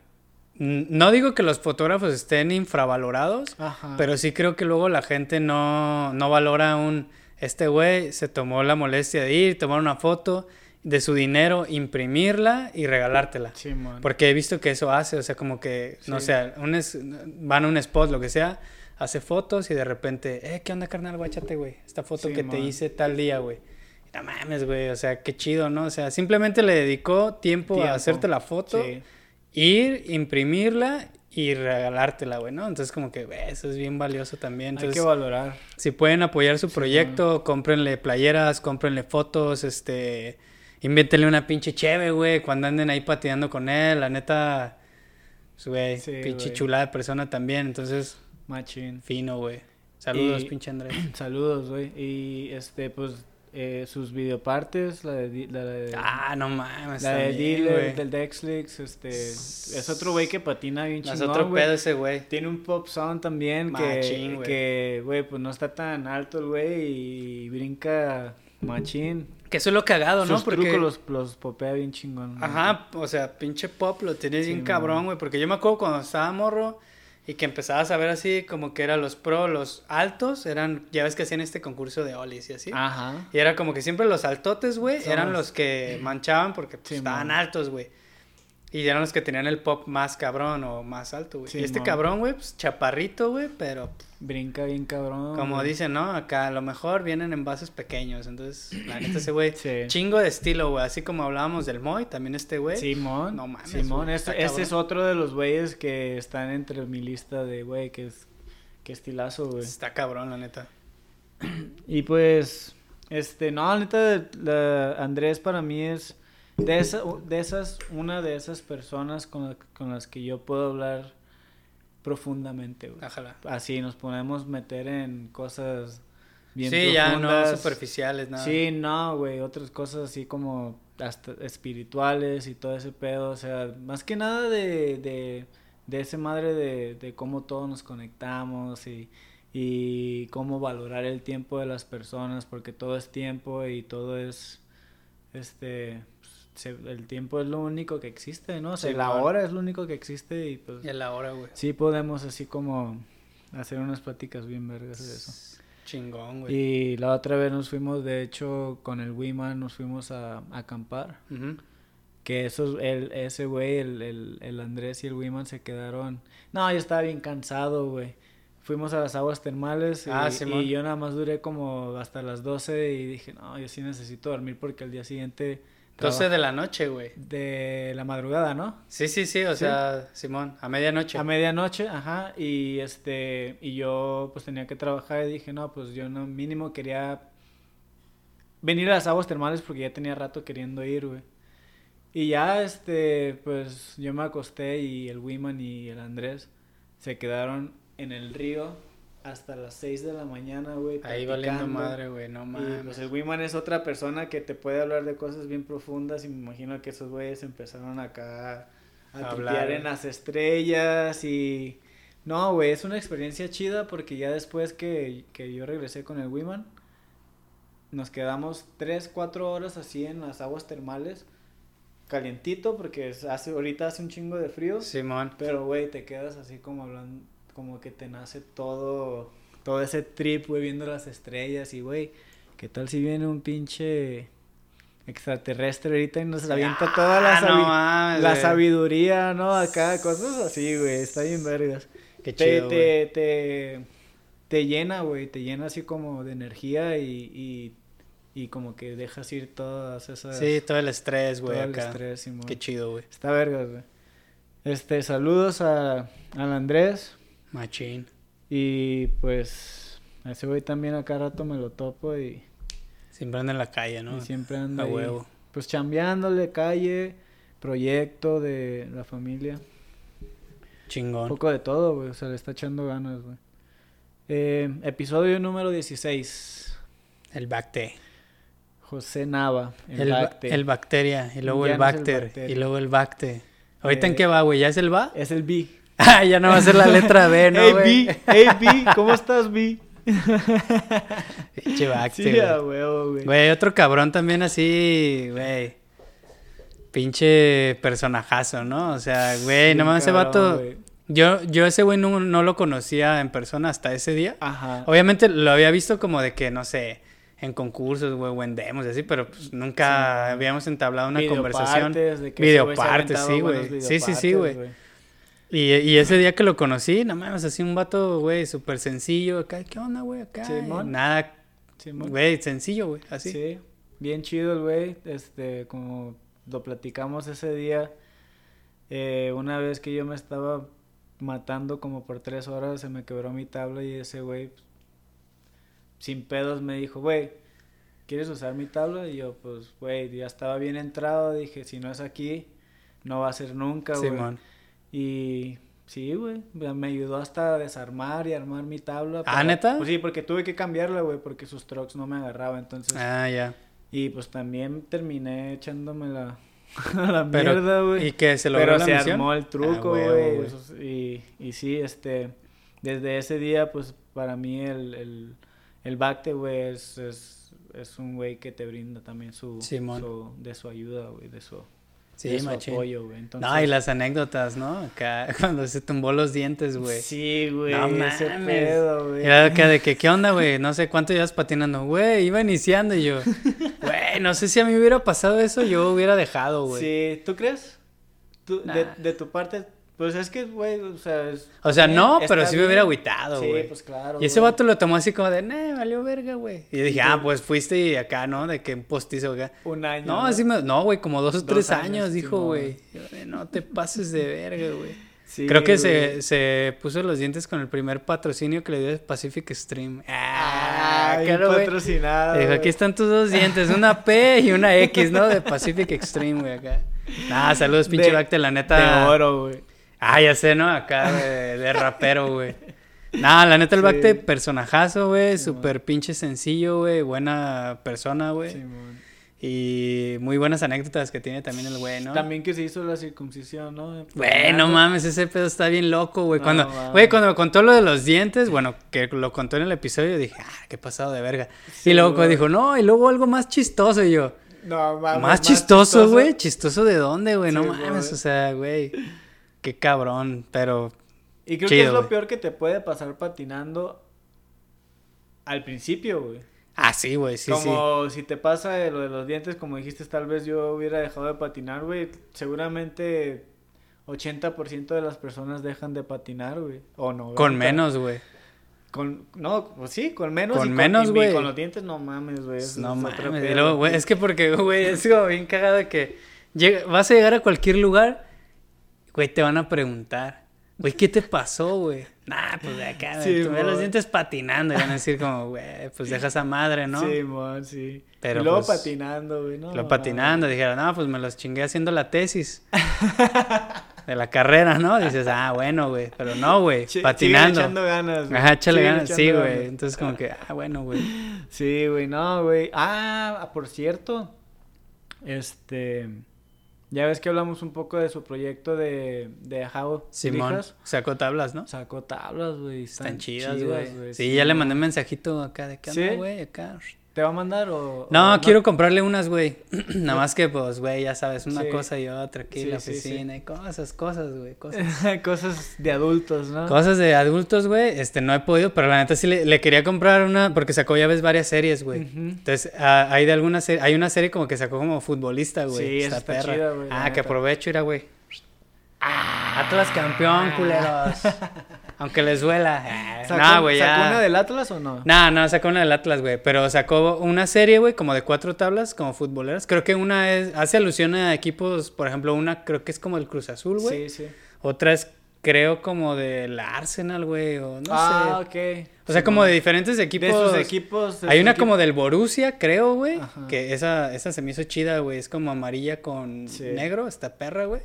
no digo que los fotógrafos estén infravalorados, Ajá. pero sí creo que luego la gente no, no valora un... Este güey se tomó la molestia de ir, tomar una foto de su dinero, imprimirla y regalártela. Simón. Porque he visto que eso hace, o sea, como que, no Sí. sé, un es- van a un spot, lo que sea, hace fotos y de repente, eh, ¿qué onda, carnal? Guáchate, güey. Esta foto Sí, que te hice tal día, güey. No mames, güey, o sea, qué chido, ¿no? O sea, simplemente le dedicó tiempo, Tiempo. a hacerte la foto, Sí. Ir, imprimirla y regalártela, güey, ¿no? Entonces, como que, güey, eso es bien valioso también. Hay Entonces, que valorar. si pueden apoyar su Sí, proyecto, cómprenle playeras, cómprenle fotos, este, invéntenle una pinche cheve, güey, cuando anden ahí pateando con él, la neta, pues, güey, Sí, pinche güey. chulada de persona también, entonces, Machín. fino, güey. Saludos, Y- pinche Andrés. Saludos, güey. Y este, pues, eh, sus videopartes, la de... La de Ah, no mames. la de Dealer, del Dexlix, este... Es otro güey que patina bien No, Es chingón, otro pedo ese güey. Tiene un pop sound también Machín, que, güey. que, pues no está tan alto el güey y brinca machín. Que eso es lo cagado, ¿no? Sus Porque... trucos los, los popea bien chingón. Ajá, o sea, pinche pop lo tienes Sí, bien man. cabrón, güey. Porque yo me acuerdo cuando estaba morro y que empezabas a ver así como que eran los pro, los altos, eran, ya ves que hacían este concurso de olis y así. Ajá. Y era como que siempre los altotes, güey, eran los- los que manchaban porque pues, Sí, estaban man. altos, güey. Y eran los que tenían el pop más cabrón o más alto, güey. Sí, y este man. cabrón, güey, pues chaparrito, güey, pero Brinca bien cabrón. como güey. dicen, ¿no? Acá a lo mejor vienen en vasos pequeños. Entonces, la neta, ese güey, Sí. chingo de estilo, güey. Así como hablábamos del Moy, también este güey. Simón. No mames, Simón, güey, este, este es otro de los güeyes que están entre mi lista de güey, que es que estilazo, güey. Está cabrón, la neta. Y pues, este, no, la neta, la- Andrés para mí es de, esa, de esas, una de esas personas con, la- con las que yo puedo hablar profundamente, güey. Ojalá. Así nos podemos meter en cosas bien Sí, ya no profundas. superficiales, nada. Sí, no, güey, otras cosas así como hasta espirituales y todo ese pedo, o sea, más que nada de, de, de ese madre de, de cómo todos nos conectamos y, y cómo valorar el tiempo de las personas, porque todo es tiempo y todo es, este, se- el tiempo es lo único que existe, ¿no? O sea, Sí, la hora es lo único que existe y pues Y la hora, güey. sí podemos así como hacer unas pláticas bien vergas de eso. Chingón, güey. Y la otra vez nos fuimos, de hecho, con el Wiman nos fuimos a, a acampar. Que esos, el, ese güey, el, el, el Andrés y el Wiman se quedaron. No, yo estaba bien cansado, güey. Fuimos a las aguas termales y, Ah, Simón. y yo nada más duré como hasta las 12 y dije, no, yo sí necesito dormir porque el día siguiente... 12 traba- de la noche, güey. de la madrugada, ¿no? Sí, sí, sí, o ¿Sí? sea, Simón, a medianoche. A medianoche, ajá, y este, y yo pues tenía que trabajar y dije, no, pues yo no, mínimo quería venir a las aguas termales porque ya tenía rato queriendo ir, güey. Y ya, este, pues yo me acosté y el Wiman y el Andrés se quedaron en el río hasta las 6 de la mañana, güey. Ahí valiendo madre, güey, no Y mames. pues el Wiman es otra persona que te puede hablar de cosas bien profundas y me imagino que esos güeyes empezaron acá a hablar. en las estrellas y... No, güey, es una experiencia chida porque ya después que, que yo regresé con el Wiman, nos quedamos 3, 4 horas así en las aguas termales, calientito porque hace, ahorita hace un chingo de frío. Simón. Pero, güey, te quedas así como hablando, como que te nace todo, todo ese trip, güey, viendo las estrellas y, güey, ¿qué tal si viene un pinche extraterrestre ahorita y nos avienta toda la, Ah, no sabi- mames, la sabiduría, ¿no? Acá, cosas así, güey, está bien vergas. Qué Te, chido, güey. te, te, te llena, güey, te llena así como de energía y, y, y como que dejas ir todas esas... Sí, todo el estrés, güey, todo el estrés, Simón. Qué chido, güey. Está vergas, güey. Este, saludos a, al Andrés. Machín. Y pues, ese güey también acá rato me lo topo y, Siempre anda en la calle, ¿no? y siempre anda A ahí, huevo. Pues chambeándole, calle, proyecto de la familia. Un Chingón. poco de todo, güey. O sea, le está echando ganas, güey. Eh, episodio número 16. El bacte. José Nava. El, El, ba- Bacte. el bacteria. Y luego el el bacter. y luego el bacte. ¿Ahorita en Eh, qué va, güey? ¿Ya es el va? Es el B. Ah, ya no va a ser la letra B, ¿no, hey? B. Hey, B. ¿Cómo estás, B? Pinche Sí, güey. güey. Otro cabrón también así, güey. Pinche personajazo, ¿no? O sea, güey, Sí, no mames, ese vato. Yo, yo ese güey no, no lo conocía en persona hasta ese día. Ajá. Obviamente lo había visto como de que, no sé, en concursos, güey, o en demos y así, pero pues nunca Sí. habíamos entablado una Videopartes, conversación. Videopartes, sí, güey. Sí, sí, sí, güey. Y, y ese día que lo conocí, no mames, así un vato, güey, súper sencillo acá. ¿Qué onda, güey? Acá. Simón. Nada, Simón. güey, sencillo, güey, así. Sí, bien chido el güey, este, como lo platicamos ese día, eh, una vez que yo me estaba matando como por tres horas, se me quebró mi tabla y ese güey, pues, sin pedos, me dijo, güey, ¿quieres usar mi tabla? Y yo, pues, güey, ya estaba bien entrado, dije, si no es aquí, no va a ser nunca, güey. Simón. Y Sí, güey. Me ayudó hasta a desarmar y armar mi tabla. ¿Ah, neta? Pues sí, porque tuve que cambiarla, güey, porque sus trucks no me agarraban. Entonces. Ah, ya. Y pues también terminé echándome la, la Pero, mierda, güey. ¿Y que se logró Pero la se misión? armó el truco, Ah, huevo, güey. y, y sí, este. Desde ese día, pues para mí el, el, el Bacte, güey, es, es, es un güey que te brinda también su, su- de su ayuda, güey, de su, Sí, de su machín. apoyo, güey. Entonces, No, y las anécdotas, ¿no? Acá, cuando se tumbó los dientes, güey. Sí, güey, No ese mames. pedo, güey. Era acá de que, ¿qué onda, güey? No sé cuánto llevas patinando. Güey, iba iniciando y yo, güey, no sé si a mí hubiera pasado eso, yo hubiera dejado, güey. Sí, ¿tú crees? Tú- de, de tu parte, pues es que, güey, o sea... es- O sea, no, pero sí me hubiera agüitado, Sí, güey. pues claro. Y ese güey. vato lo tomó así como de, nah, valió verga, güey. Y yo dije, ah, pues fuiste y acá, ¿no? De que un postizo acá. Un año. No, así me, no, güey, como dos o Dos tres años, años, dijo, güey. No te pases de verga, güey. Sí, Creo que se, se puso los dientes con el primer patrocinio que le dio Pacific Stream. Ah, claro, patrocinado. Dijo, aquí están tus dos dientes, una P y una X, ¿no? De Pacific Extreme, güey, acá. Nah, saludos, pinche Bacte, la neta. De oro, güey. Ah, ya sé, ¿no? Acá de, de rapero, güey. Nah, la neta, el Sí. Bacte, personajazo, güey. Sí, Súper pinche sencillo, güey. Buena persona, güey. Simón. Y muy buenas anécdotas que tiene también el güey, ¿no? También que se hizo la circuncisión, ¿no? Güey, no mames, ese pedo está bien loco, güey. Cuando, güey, cuando me contó lo de los dientes, bueno, que lo contó en el episodio, dije, ah, qué pasado de verga. Sí, y luego güey. dijo, no, y luego algo más chistoso, y yo, No, mames, más chistoso, güey, chistoso de dónde, güey, no Sí, mames, güey. o sea, güey, qué cabrón, pero Y creo que es lo peor que te puede pasar patinando al principio, güey. Ah, sí, güey, sí, sí. como si te pasa de lo de los dientes, como dijiste, tal vez yo hubiera dejado de patinar, güey. Seguramente 80% de las personas dejan de patinar, güey. O no. Con 90. menos, güey. Con, no, pues sí, con menos. Con y menos, güey. Con los dientes, no mames, güey. No mames. güey, es que porque, güey, es como bien cagado de que llega- vas a llegar a cualquier lugar, güey, te van a preguntar, güey, ¿qué te pasó, güey? Nah, pues de acá, Sí, güey, tuve los dientes patinando. Y van a decir como, güey, pues deja esa madre, ¿no? Sí, mon, sí. Pero, y luego pues, patinando, güey. No, Lo patinando, dijeron, no, pues me los chingué haciendo la tesis. De la carrera, ¿no? Dices, ah, bueno, güey. Pero no, güey. Patinando. echando ganas, güey. Ajá, échale ganas. Sí, güey. Entonces, como que, ah, bueno, güey. Sí, güey, no, güey. Ah, por cierto, este, ya ves que hablamos un poco de su proyecto de, de How Simón Lijas? sacó tablas, ¿no? Sacó tablas, güey. Están chidas, güey. Sí, sí, ya le mandé un mensajito acá de que ¿Sí? anda, güey, acá. ¿Te va a mandar o...? No, o quiero comprarle unas, güey. Nada más que, pues, güey, ya sabes, una Sí. cosa y otra aquí en la Sí, sí, oficina y cosas, cosas, güey, cosas. Cosas de adultos, ¿no? Cosas de adultos, güey, este, no he podido, pero la neta sí le, le quería comprar una, porque sacó ya ves varias series, güey. Entonces, ah, hay de alguna serie, hay una serie como que sacó como futbolista, güey. Sí, esa está chida, güey, Ah, que neta. aprovecho, ir güey. Atlas campeón, culeros. Aunque les duela. Ah, ¿Sacó, No, güey, ya. ¿Sacó una del Atlas o no? No, no, sacó una del Atlas, güey. Pero sacó una serie, güey, como de cuatro tablas, como futboleras. Creo que una es, hace alusión a equipos, por ejemplo, una creo que es como el Cruz Azul, güey. Sí, sí. Otra es, creo, como del Arsenal, güey, o no ah, sé. ok. O sea, como de diferentes equipos. De sus equipos. de Hay una como del Borussia, creo, güey. Que esa, esa se me hizo chida, güey. Es como amarilla con Sí. negro, esta perra, güey.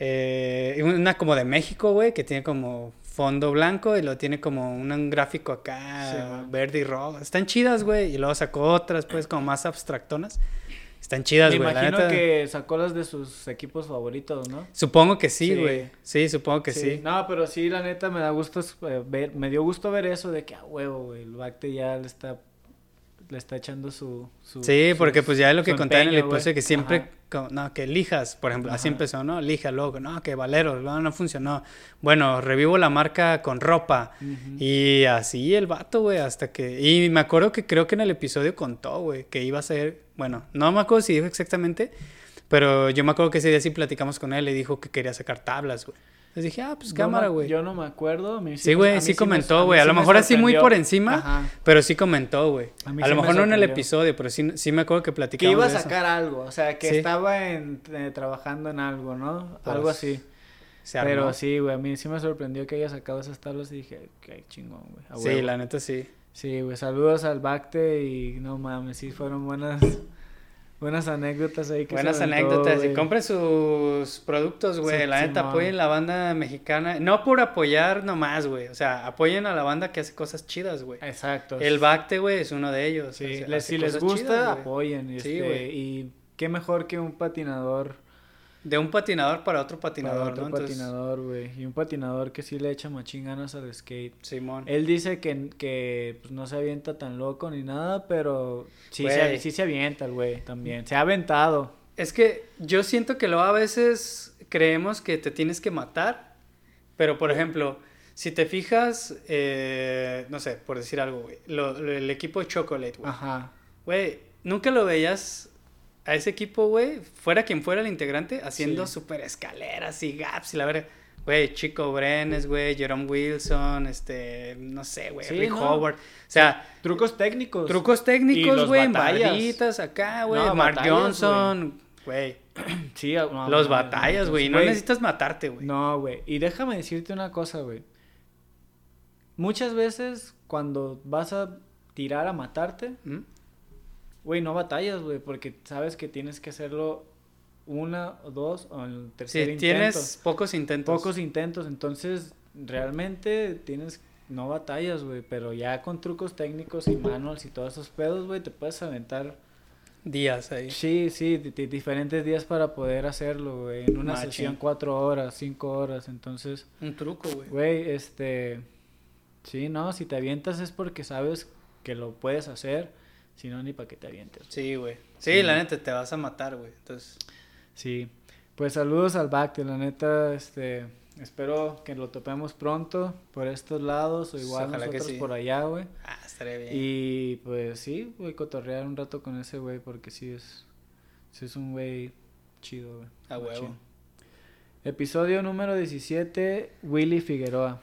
Eh, y una como de México, güey, que tiene como fondo blanco y lo tiene como un, un gráfico acá Sí, verde y rojo. Están chidas, güey. Y luego sacó otras, pues, como más abstractonas. Están chidas, Me güey. la imagino neta. que sacó las de sus equipos favoritos, ¿no? Supongo que sí, güey. Sí. supongo que sí. No, pero sí, la neta me da gusto eh, ver, me dio gusto ver eso de que a huevo, güey, el Bacte ya le está le está echando su, su Sí, su- porque pues ya lo que contaba en el episodio que siempre, no, que lijas, por ejemplo, así empezó, ¿no? Lija, luego, no, que Valero, no, no funcionó. Bueno, revivo la marca con ropa. Y así el vato, güey, hasta que... Y me acuerdo que creo que en el episodio contó, güey, que iba a ser... Bueno, no me acuerdo si dijo exactamente, pero yo me acuerdo que ese día sí platicamos con él y dijo que quería sacar tablas, güey. Entonces dije, ah, pues cámara, güey. Yo no me acuerdo. Sí, güey, sí me- comentó, güey. A lo me mejor así muy por encima, Ajá. pero sí comentó, güey. A sí lo me mejor no en el episodio, pero sí, sí me acuerdo que Que platicamos iba a de eso. sacar algo, o sea, que estaba en, eh, trabajando en algo, ¿no? Pues, algo así. Se armó. Pero sí, güey, a mí sí me sorprendió que haya sacado esas tablas y dije, qué chingón, güey. Sí, huevo". la neta sí. Sí, güey, saludos al Bacte y no mames, sí fueron buenas Buenas anécdotas ahí que Buenas se aventó, anécdotas. Y compren sus productos, güey. Sí, la neta, apoyen la banda mexicana. No por apoyar nomás, güey. O sea, apoyen a la banda que hace cosas chidas, güey. Exacto. El Bacte, güey, es uno de ellos. Sí, o sea, les- si les gusta, chidas, apoyen. Sí, este, güey. y qué mejor que un patinador De un patinador para otro patinador, para otro ¿no? Entonces, patinador, güey. Y un patinador que sí le echa machín ganas al skate. Simón. Él dice que, que pues, no se avienta tan loco ni nada, pero sí, se, sí se avienta el güey también. Se ha aventado. Es que yo siento que luego a veces creemos que te tienes que matar, pero por ejemplo, si te fijas, eh, no sé, por decir algo, güey, el equipo Chocolate, güey, Ajá. güey, nunca lo veías a ese equipo, güey, fuera quien fuera el integrante, haciendo Sí. super escaleras y gaps y la verdad. Güey, Chico Brenes, güey, Jerome Wilson, este, no sé, güey, Sí, Rick no. Howard. O sea, Trucos técnicos. trucos técnicos, güey, barritas acá, güey, No, Mark batallas, Johnson, güey. Sí, no, Los batallas, güey. No necesitas matarte, güey. No, güey. Y déjame decirte una cosa, güey. Muchas veces cuando vas a tirar a matarte, ¿Mm? Güey, no batallas, güey, porque sabes que tienes que hacerlo una o dos o en el tercer Si intento. tienes pocos intentos. pocos intentos, entonces realmente tienes no batallas, güey, pero ya con trucos técnicos y manuals y todos esos pedos, güey, te puedes aventar días ahí. Sí, sí, di- di- diferentes días para poder hacerlo, güey. En una Machín. sesión cuatro horas, cinco horas. Entonces, Un truco, güey. güey, este... Sí, no, si te avientas es porque sabes que lo puedes hacer. Si no, ni para que te avientes. Sí, güey. Sí, Sí. la neta, te vas a matar, güey. Entonces, Sí. Pues saludos al Bacte, la neta, este... Espero que lo topemos pronto por estos lados o igual Ojalá que nosotros sí. por allá, güey. ah, estaría bien. Y pues sí, voy a cotorrear un rato con ese güey porque sí es... Sí es un güey chido, güey. A huevo. Episodio número 17, Willy Figueroa.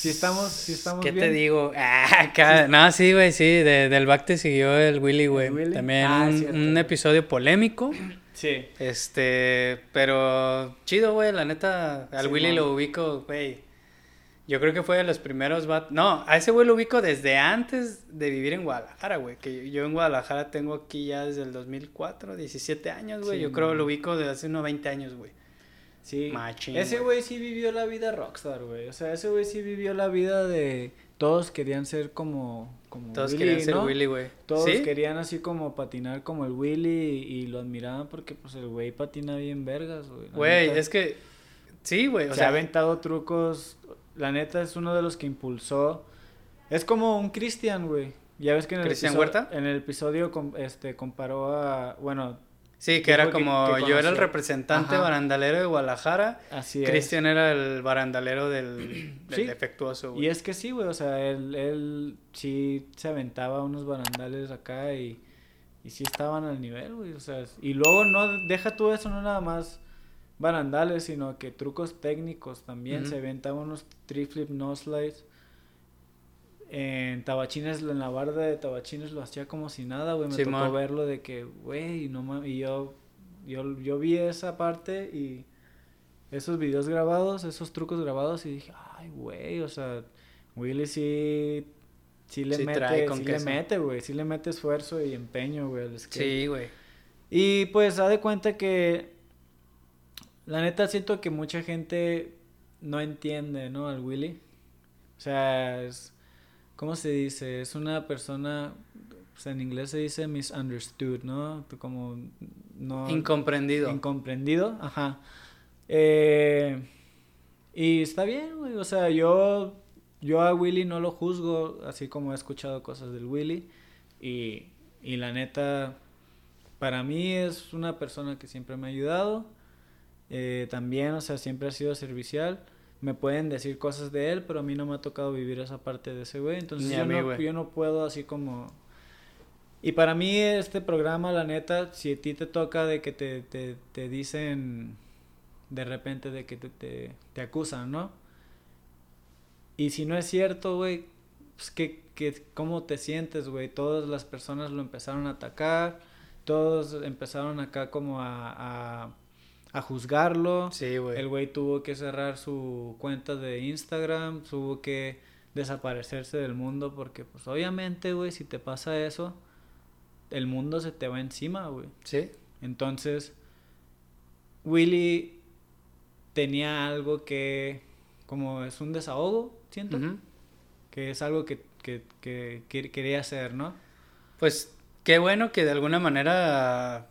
Si estamos, si estamos ¿Qué bien. te digo? Ah, No, sí, güey, sí. de- del back te siguió el Willy, güey. También Ah, un, un episodio polémico. Sí. Este, pero chido, güey, la neta, al Sí, Willy man. lo ubico, güey. Yo creo que fue de los primeros bat... No, a ese güey lo ubico desde antes de vivir en Guadalajara, güey. Que yo en Guadalajara tengo aquí ya desde el 2004, 17 años, güey. Sí, yo creo man. lo ubico desde hace unos 20 años, güey. Sí. Machín, ese güey. sí vivió la vida rockstar, güey. O sea, ese güey sí vivió la vida de todos querían ser como como Todos Willy, querían ser ¿no? Willy, güey. Todos ¿Sí? querían así como patinar como el Willy y, y lo admiraban porque pues el güey patina bien vergas, güey. Güey, es que... Sí, güey, o se ha sea... aventado trucos. La neta es uno de los que impulsó. Es como un Cristian, güey. Ya ves que en el ¿Cristian Huerta? en el episodio com- este comparó a bueno, Sí, que era que- como que yo era el representante Ajá. barandalero de Guadalajara. así es. Cristian era el barandalero del, del Sí. defectuoso, güey. Y es que sí, güey, o sea, él, él sí se aventaba unos barandales acá y, y sí estaban al nivel, güey, o sea, y luego no, deja tú eso, no nada más barandales, sino que trucos técnicos también, se aventaba unos triflip no slides. En Tabachines, en la barda de Tabachines lo hacía como si nada, güey, me tocó verlo de que, güey, no mames, y yo, yo, yo vi esa parte y esos videos grabados, esos trucos grabados y dije, ay, güey, o sea, Willy sí, sí le Sí mete, con sí le mete, güey, sí le mete esfuerzo y empeño, güey, al skate. Sí, güey. Y pues, da de cuenta que, la neta siento que mucha gente no entiende, ¿no? Al Willy. O sea, es, ¿cómo se dice? Es una persona, pues en inglés se dice misunderstood, ¿no? Como no... Incomprendido. Incomprendido, ajá. Eh, y está bien, güey. O sea, yo, yo a Willy no lo juzgo, así como he escuchado cosas del Willy. Y, y la neta, para mí es una persona que siempre me ha ayudado. Eh, también, o sea, siempre ha sido servicial. Me pueden decir cosas de él, pero a mí no me ha tocado vivir esa parte de ese güey. Entonces yo, mí, no, yo no puedo así como... Y para mí este programa, la neta, si a ti te toca de que te, te, te dicen de repente de que te, te, te acusan, ¿no? Y si no es cierto, güey, pues ¿qué, qué, ¿cómo te sientes, güey? Todas las personas lo empezaron a atacar, todos empezaron acá como a, a, a juzgarlo. Sí, güey. El güey tuvo que cerrar su cuenta de Instagram, tuvo que desaparecerse del mundo porque pues obviamente, güey, si te pasa eso, el mundo se te va encima, güey. Sí. Entonces, Willy tenía algo que, como es un desahogo, siento, que es algo que, que, que, que quería hacer, ¿no? Pues qué bueno que de alguna manera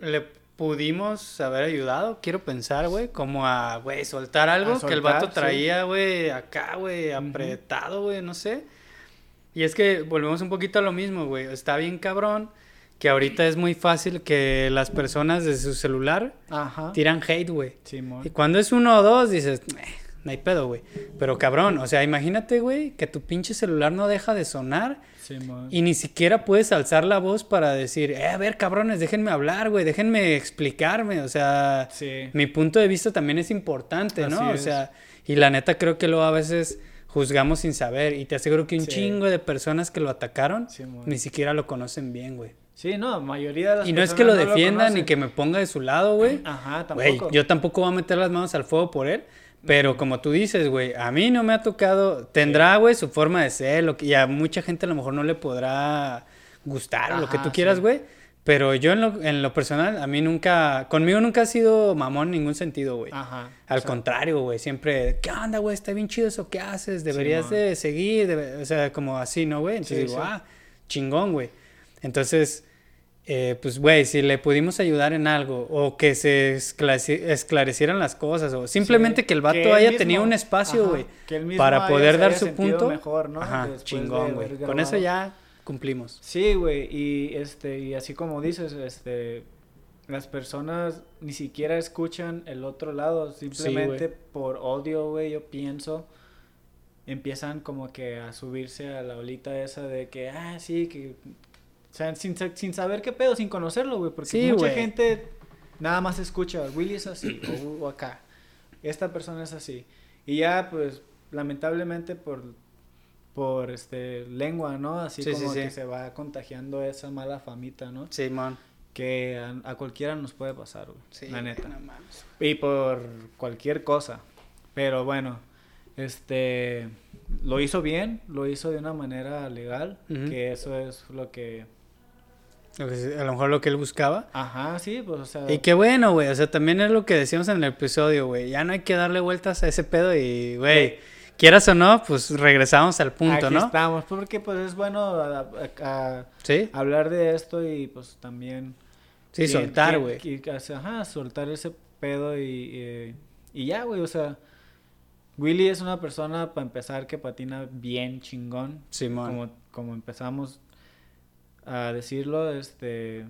le pudimos haber ayudado, quiero pensar, güey, como a, güey, soltar algo A que el soltar, vato sí. traía, güey, acá, güey, apretado, güey, no sé. Y es que volvemos un poquito a lo mismo, güey, está bien cabrón que ahorita es muy fácil que las personas de su celular Ajá. tiran hate, güey. Simón. Y cuando es uno o dos, dices, "Eh, no hay pedo, güey. Pero cabrón, o sea, imagínate, güey, que tu pinche celular no deja de sonar Y ni siquiera puedes alzar la voz para decir, eh, a ver, cabrones, déjenme hablar, güey, déjenme explicarme. O sea, Sí. mi punto de vista también es importante, ¿no? Así O es. sea, y la neta creo que luego a veces juzgamos sin saber. Y te aseguro que un Sí. chingo de personas que lo atacaron ni siquiera lo conocen bien, güey. Sí, no, mayoría de las Y no es que lo no defiendan ni que me ponga de su lado, güey. Ajá, Güey, tampoco. yo tampoco voy a meter las manos al fuego por él. Pero como tú dices, güey, a mí no me ha tocado. Tendrá, güey, su forma de ser. Lo que, y a mucha gente a lo mejor no le podrá gustar o lo que tú quieras, sí. güey. Pero yo en lo, en lo personal, a mí nunca. Conmigo nunca ha sido mamón en ningún sentido, güey. Ajá. Al o sea, contrario, güey, siempre, ¿qué onda, güey? Está bien chido eso que haces, deberías de seguir, debe- o sea, como así, ¿no, güey? Entonces Sí, digo, sí. ah, chingón, güey. Entonces, eh, pues, güey, si le pudimos ayudar en algo, o que se esclareci- esclarecieran las cosas, o simplemente sí, que el vato haya mismo- tenido un espacio, güey, para poder dar su punto. mejor, ¿no? Ajá, chingón, güey. Con eso ya cumplimos. Sí, güey, y este y así como dices, este las personas ni siquiera escuchan el otro lado, simplemente por odio, güey, yo pienso empiezan como que a subirse a la olita esa de que ah, sí, que o sea, sin, sin saber qué pedo, sin conocerlo, güey, porque Sí, mucha güey. gente nada más escucha, Willy es así o, o acá. Esta persona es así. Y ya pues lamentablemente por por este lengua, ¿no? Así Sí, sí, como sí. que se va contagiando esa mala famita, ¿no? Simón. Que a, a cualquiera nos puede pasar, güey. Sí, la neta. no mames. Y por cualquier cosa. Pero bueno, este lo hizo bien, lo hizo de una manera legal, Ujú. que eso es lo que a lo mejor lo que él buscaba. ajá, sí, pues o sea, Y qué bueno, güey. O sea, también es lo que decíamos en el episodio, güey. Ya no hay que darle vueltas a ese pedo y, güey, quieras o no, pues regresamos al punto, aquí ¿no? estamos, porque pues es bueno a- a- a- Sí, hablar de esto y pues también sí, soltar, güey. Ajá, soltar ese pedo y, y, y ya, güey, o sea, Willy es una persona, para empezar, que patina bien chingón. Simón. Como, como empezamos a decirlo, este,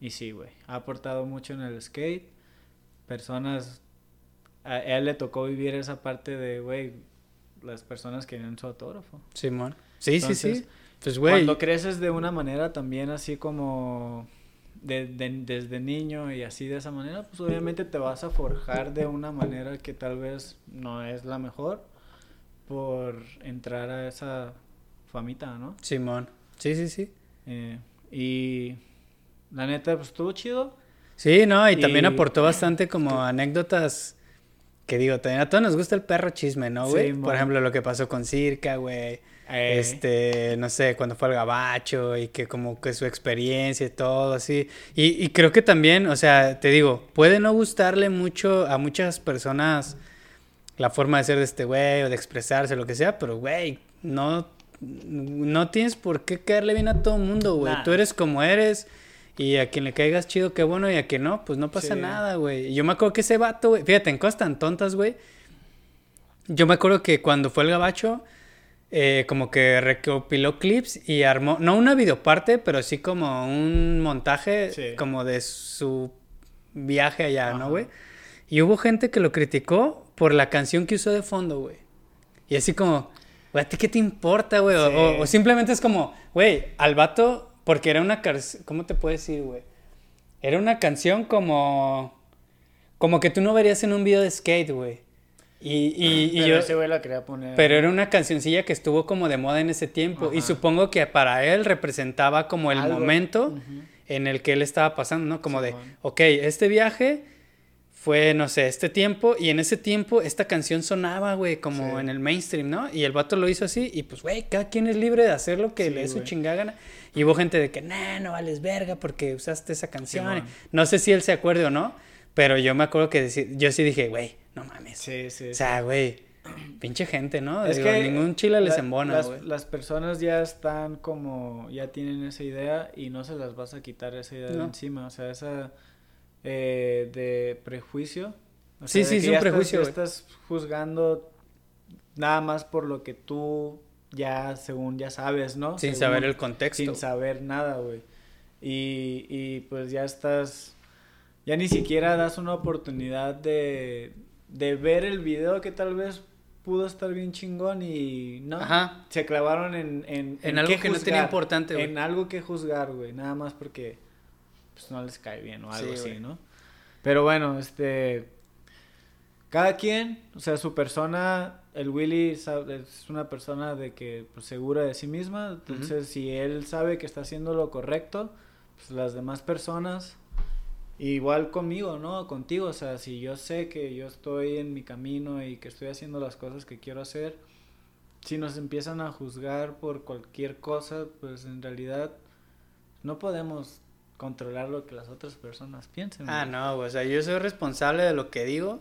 y sí, güey, ha aportado mucho en el skate. Personas, a él le tocó vivir esa parte de, güey, las personas querían su autógrafo. Simón. Sí, sí, sí. Entonces, Pues, güey. Cuando creces de una manera también así como de- de- desde niño y así de esa manera, pues obviamente te vas a forjar de una manera que tal vez no es la mejor por entrar a esa famita, ¿no? Simón. Sí, sí, sí. Eh, y la neta, pues estuvo chido. Sí, no, y también aportó bastante como anécdotas que digo, también a todos nos gusta el perro chisme, ¿no, güey? Por ejemplo, lo que pasó con Circa, güey. Eh, Este, no sé, cuando fue al gabacho y que como que su experiencia y todo así. Y, y creo que también, o sea, te digo, puede no gustarle mucho a muchas personas la forma de ser de este güey o de expresarse, lo que sea, pero güey, no, no tienes por qué caerle bien a todo el mundo, güey. Nah. Tú eres como eres. Y a quien le caigas chido, qué bueno, y a quien no, pues no pasa Sí. nada, güey. Yo me acuerdo que ese vato, güey, fíjate, en cosas tan tontas, güey. Yo me acuerdo que cuando fue el gabacho, eh, como que recopiló clips y armó, no una videoparte, pero sí como un montaje Sí. como de su viaje allá, Ajá. ¿no, güey? Y hubo gente que lo criticó por la canción que usó de fondo, güey. Y así como, güey, ¿a ti qué te importa, güey? O- Sí. O, o simplemente es como, güey, al vato, porque era una canción, ¿cómo te puedo decir, güey? Era una canción como, como que tú no verías en un video de skate, güey. Y, y, y pero yo, ese güey la quería poner. pero era una cancioncilla que estuvo como de moda en ese tiempo. Y supongo que para él representaba como el Algo. momento en el que él estaba pasando, ¿no? Como de, Simón. ok, este viaje fue, no sé, este tiempo, y en ese tiempo esta canción sonaba, güey, como Sí. en el mainstream, ¿no? Y el vato lo hizo así, y pues, güey, cada quien es libre de hacer lo que Sí, le dé su chingada gana. Y hubo gente de que, nah, no vales verga porque usaste esa canción. Simón. no sé si él se acuerde o no, pero yo me acuerdo que yo sí dije, güey, no mames. Sí, sí. o sea, güey, pinche gente, ¿no? Es Digo, que ningún chile les la- embona, las, güey. las personas ya están como, ya tienen esa idea y no se las vas a quitar esa idea de No. encima, o sea, esa eh, de prejuicio. o Sí, sea, sí, es un estás- prejuicio, estás juzgando nada más por lo que tú ya, según ya sabes, ¿no? Sin Según- saber el contexto. Sin saber nada, güey. Y, y pues ya estás, ya ni siquiera das una oportunidad de, de ver el video que tal vez pudo estar bien chingón y no. Ajá. Se clavaron en... En, En algo que no tenía importante, güey. En algo que juzgar, güey. Nada más porque pues no les cae bien o algo Sí, así. ¿no? Pero bueno, este... Cada quien, o sea, su persona, el Willy es una persona de que pues, segura de sí misma, entonces si él sabe que está haciendo lo correcto, pues las demás personas, igual conmigo, ¿no? Contigo, o sea, si yo sé que yo estoy en mi camino y que estoy haciendo las cosas que quiero hacer, si nos empiezan a juzgar por cualquier cosa, pues en realidad no podemos controlar lo que las otras personas piensen. Ah, güey. no, o sea, yo soy responsable de lo que digo,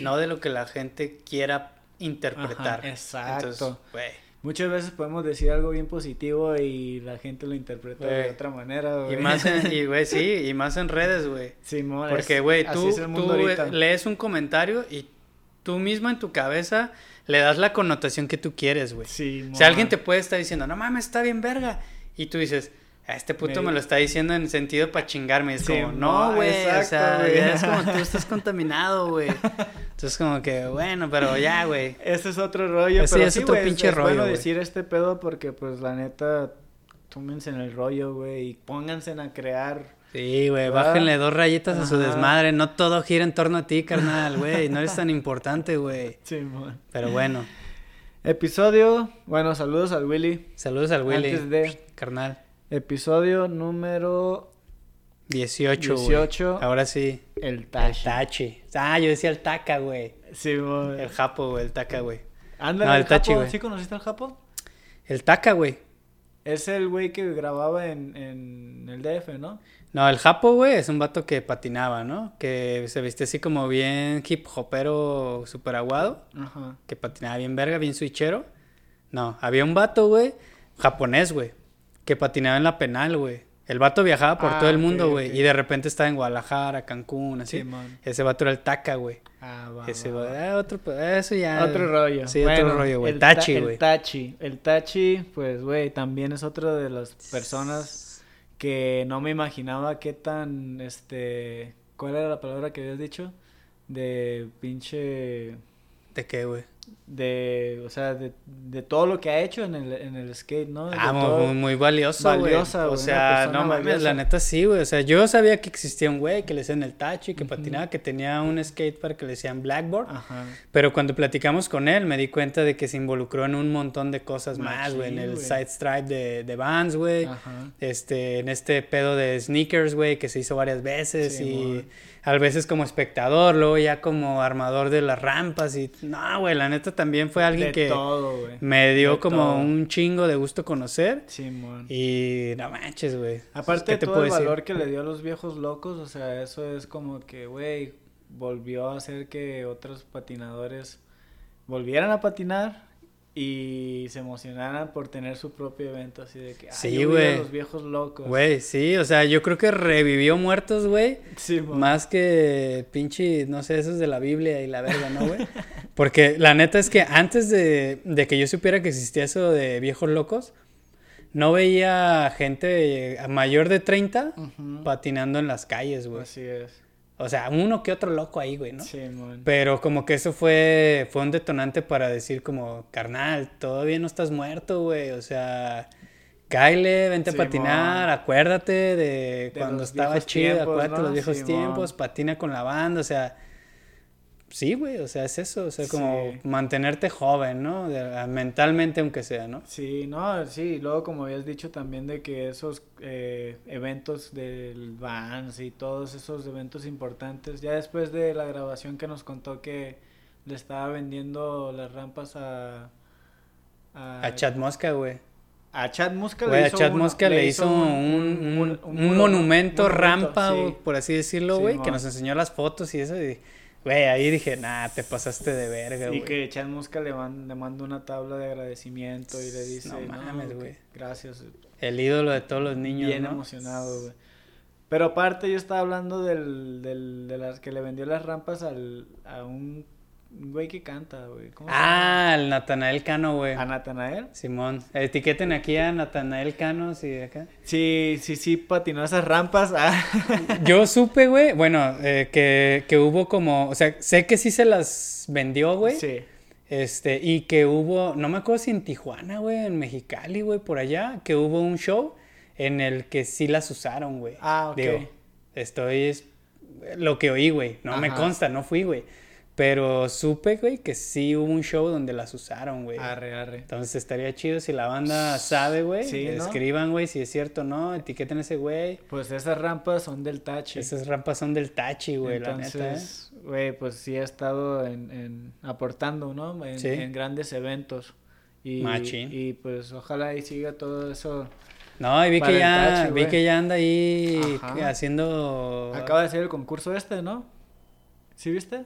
no de lo que la gente quiera interpretar. Ajá, exacto. Entonces, güey. Muchas veces podemos decir algo bien positivo y la gente lo interpreta de otra manera, güey. Y más en, y, güey, sí, y más en redes, güey. Simón, Porque, güey, tú, tú lees un comentario y tú mismo en tu cabeza le das la connotación que tú quieres, güey. Simón. O sea, alguien te puede estar diciendo, no mames, está bien verga. Y tú dices, "A este puto Me- me lo está diciendo en sentido para chingarme. Es como, no, güey. O sea, ya es como tú estás contaminado, güey. Entonces, como que, bueno, pero ya, güey. Ese es otro rollo, Ese pero es sí, otro pinche es rollo, bueno güey. decir este pedo porque, pues, la neta, túmense en el rollo, güey, y pónganse a crear. Sí, güey, bájenle dos rayitas a su desmadre. No todo gira en torno a ti, carnal, güey. No eres tan importante, güey. Simón. Pero bueno, Episodio, bueno, saludos al Willy. saludos al Willy. Antes de- Carnal. Episodio número 18, güey. 18. Ahora sí. El El Tachi. Tachi. Ah, yo decía el Taca, güey. Simón. El Japo, güey, el Taca, güey. Ándale, No, el el Tachi, güey. ¿Sí conociste al Japo? El Taca, güey. Es el güey que grababa en, en el DF, ¿no? No, el Japo, güey, es un vato que patinaba, ¿no? Que se viste así como bien hip hopero super aguado. Ajá. Que patinaba bien verga, bien switchero. No, había un vato, güey, japonés, güey, que patinaba en la penal, güey. El vato viajaba por Ah, todo el ok, mundo, güey. Y de repente estaba en Guadalajara, Cancún, así. Ese vato era el Taca, güey. Ah, va, Ese, va, güey, va. ah, otro, eso ya. Otro rollo. Sí, Bueno, otro rollo, güey. el ta- Tachi, güey. El Tachi. El Tachi, pues, güey, también es otra de las personas que no me imaginaba qué tan, este... ¿Cuál era la palabra que habías dicho? De pinche... ¿De qué, güey? De, o sea, de, de todo lo que ha hecho en el, en el skate, ¿no? De Ah, muy, muy, valioso, güey. Valiosa, O güey, una sea, no mames, la neta sí, güey. O sea, yo sabía que existía un güey que le decían el Tachi, que Ujú. patinaba, que tenía un skatepark que le decían Blackboard. Ajá. Pero cuando platicamos con él, me di cuenta de que se involucró en un montón de cosas más, güey. En el güey. side stripe de, de Vans, güey. Ajá. Este, en este pedo de sneakers, güey, que se hizo varias veces. Sí, y. a veces como espectador, luego ya como armador de las rampas. Y no, güey, la neta también fue alguien De que todo, me dio De como todo. un chingo de gusto conocer. Simón. Y no manches, güey. Aparte ¿Qué de todo el decir? valor que le dio a los viejos locos, o sea, eso es como que, güey, volvió a hacer que otros patinadores volvieran a patinar y se emocionaran por tener su propio evento, así de que, ay, Sí, güey. los viejos locos. Güey, sí, o sea, yo creo que revivió muertos, güey. Simón. Más que pinche, no sé, esos de la Biblia y la verga, ¿no, güey? Porque la neta es que antes de, de que yo supiera que existía eso de viejos locos, no veía gente mayor de 30 Ujú. patinando en las calles, güey. Así es. O sea, uno que otro loco ahí, güey, ¿no? Simón. Pero como que eso fue, fue un detonante para decir como, carnal, todavía no estás muerto, güey. O sea, cáele, vente a Simón. patinar, acuérdate de, cuando estaba chido, acuérdate de ¿no? los viejos tiempos, patina con la banda, o sea, sí, güey, o sea, es eso, o sea, como Sí. mantenerte joven, ¿no? De- mentalmente aunque sea, ¿no? Sí, no, sí, luego como habías dicho también de que esos eh, eventos del Vans y todos esos eventos importantes, ya después de la grabación que nos contó que le estaba vendiendo las rampas a... A Chad Mosca, güey. A Chad Mosca Güey, le a hizo Chad Mosca le hizo un, un- un- un monumento, rampa, sí. por así decirlo, Sí, güey, que nos enseñó las fotos y eso, y, güey, ahí dije, nah, te pasaste de verga, Y güey. que Chad Mosca le, man- le manda una tabla de agradecimiento y le dice, No mames, güey. Gracias. El ídolo de todos los niños, Bien ¿no? emocionado, güey. Pero aparte yo estaba hablando del, del, de las que le vendió las rampas al, a un güey que canta, güey. ¿Cómo se Ah, el Natanael Cano, güey. ¿A Natanael? Simón, etiqueten aquí a Natanael Cano, sí, de acá. Sí, sí, sí, patinó esas rampas. Ah. Yo supe, güey, bueno, eh, que, que hubo como, o sea, sé que sí se las vendió, güey. Sí. Este, y que hubo, no me acuerdo si en Tijuana, güey, en Mexicali, güey, por allá, que hubo un show en el que sí las usaron, güey. Ah, ok. Digo, estoy, es lo que oí, güey, no me consta, no fui, güey. Pero supe, güey, que sí hubo un show donde las usaron, güey. Arre, arre. Entonces estaría chido si la banda sabe, güey. Sí, ¿no? escriban, güey, si es cierto o no, etiqueten a ese güey. Pues esas rampas son del Tachi. Esas rampas son del Tachi, güey, la neta, ¿eh? Entonces, güey, pues sí ha estado en, en aportando, ¿no? En, Sí. en grandes eventos. Y, Machín. y pues ojalá y siga todo eso. No, y vi que ya, Tachi, vi que ya anda ahí Ajá. haciendo... Acaba de ser el concurso este, ¿no? ¿Sí viste?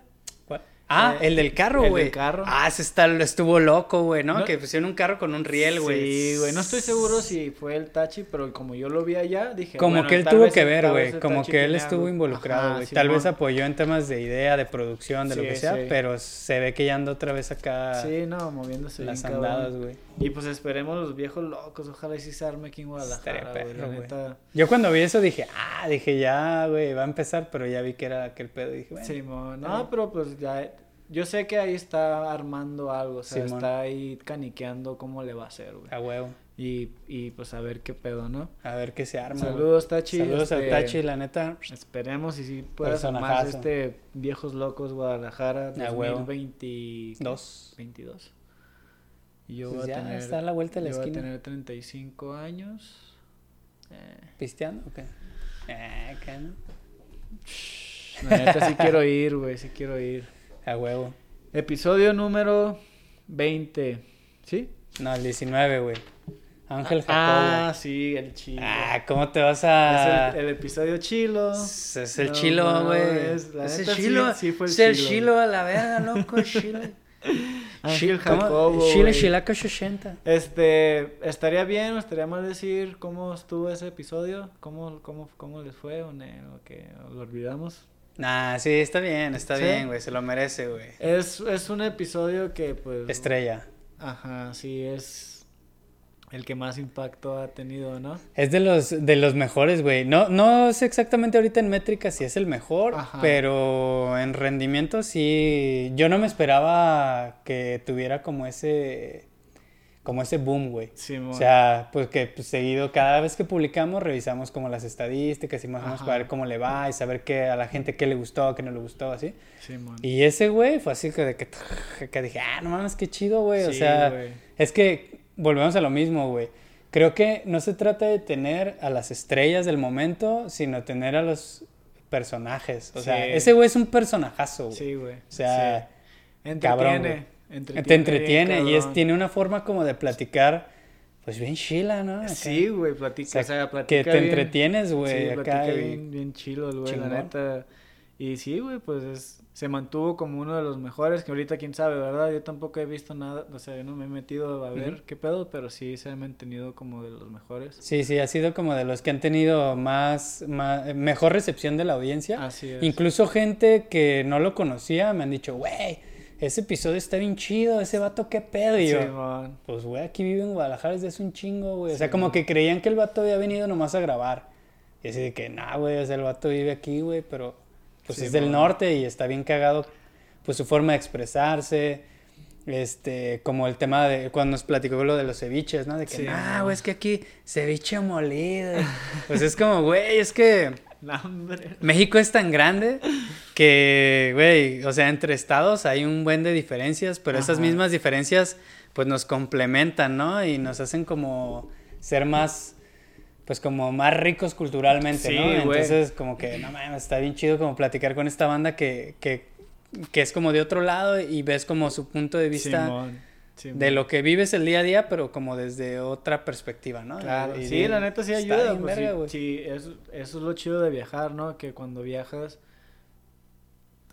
Ah, Eh, el del carro, el güey. del carro. Ah, ese está, estuvo loco, güey, ¿no? No- Que pusieron un carro con un riel, güey. Sí, güey. No estoy seguro si fue el Tachi, pero como yo lo vi allá, dije. Como bueno, que él tuvo que el- ver, güey. el Como que él estuvo algo. involucrado, güey. Tal vez apoyó en temas de idea, de producción, de lo Sí, que sea, sí. pero se ve que ya anda otra vez acá Sí, no, moviéndose las bien, andadas, güey. Y pues esperemos los viejos locos. Ojalá y sí se arme aquí en Guadalajara, güey. Neta. Yo cuando vi eso dije, ah, dije ya, güey, va a empezar, pero ya vi que era aquel pedo dije, bueno. Está no, pero pues ya. Yo sé que ahí está armando algo. O sea, Simón. está ahí caniqueando cómo le va a hacer, güey. A huevo. Y, y pues a ver qué pedo, ¿no? A ver qué se arma. güey. Saludos, Tachi. Saludos al este, Tachi, la neta. Esperemos y si puedas Personajazo. este Viejos Locos Guadalajara A huevo. 2022. Dos. 22. Y yo Pues voy a ya tener, está a la vuelta de la yo voy a tener 35 años. Eh, ¿Pisteando o qué? Eh, ¿qué no? la neta sí quiero ir, güey, sí quiero ir. A huevo. Episodio número 20. ¿Sí? No, el 19, güey. Ángel Jacobo. Ah, sí, el chilo. Ah, ¿cómo te vas a...? Es el, el episodio chilo. Es, es el No chilo, güey. mames, la Es el neta sí- chilo. sí fue el es el chilo. chilo a la verga, loco, chilo. Ángel ¿Cómo? Jacobo. Chile. Chilaca 80. Este, estaría bien estaría mal decir cómo estuvo ese episodio, cómo, cómo, cómo les fue o, ne- o que o lo olvidamos. Nah, sí, está bien, está ¿Sí? bien, güey. Se lo merece, güey. Es, es un episodio que pues... Estrella. Ajá, sí, es el que más impacto ha tenido, ¿no? Es de los, de los mejores, güey. No, no sé exactamente ahorita en métricas si es el mejor, Ajá. pero en rendimiento sí. Yo no me esperaba que tuviera como ese. Como ese boom, güey. Simón. O sea, pues que pues, seguido, cada vez que publicamos, revisamos como las estadísticas y más o menos para ver cómo le va y saber qué a la gente qué le gustó, qué no le gustó, así. Simón. Y ese, güey, fue así que, de que, que dije, ah, no mames, qué chido, güey. o Sí, sea, güey. es que volvemos a lo mismo, güey. Creo que no se trata de tener a las estrellas del momento, sino tener a los personajes. O sea, Sí. ese güey es un personajazo, güey. Sí, güey. O sea, sí. cabrón, entretiene. te entretiene bien y es, tiene una forma como de platicar, pues bien chila, ¿no? Acá. Sí, güey, platica, O o sea, platica que te bien- entretienes, güey. Sí, acá y- bien, bien chilo, güey, la neta. Y sí, güey, pues es- se mantuvo como uno de los mejores, que ahorita quién sabe, ¿verdad? Yo tampoco he visto nada, o sea, yo no me he metido a ver Ujú. qué pedo, pero sí se ha mantenido como de los mejores. Sí, sí, ha sido como de los que han tenido más, más mejor recepción de la audiencia. Así es. Incluso gente que no lo conocía me han dicho, güey, ese episodio está bien chido, ese vato qué pedo. Y yo, Simón. pues güey, aquí vive en Guadalajara desde hace un chingo, güey. O sea, Sí, como man. que creían que el vato había venido nomás a grabar. Y así de que, nah, güey, o sea, el vato vive aquí, güey, pero pues Sí, es del man. norte y está bien cagado, pues su forma de expresarse. Este, como el tema de cuando nos platicó lo de los ceviches, ¿no? De que, Sí, ah, man. güey, es que aquí ceviche molido. pues es como, güey, es que. México es tan grande que, güey, o sea, entre estados hay un buen de diferencias, pero esas Ajá. mismas diferencias pues nos complementan, ¿no? Y nos hacen como ser más, pues como más ricos culturalmente, Sí, ¿no? Entonces como que, no mames, está bien chido como platicar con esta banda que, que, que es como de otro lado y ves como su punto de vista Simón, de lo que vives el día a día, pero como desde otra perspectiva, ¿no? Claro, Y sí, la neta sí ayuda. pues, verga, sí, güey. sí, eso, eso es lo chido de viajar, ¿no? Que cuando viajas,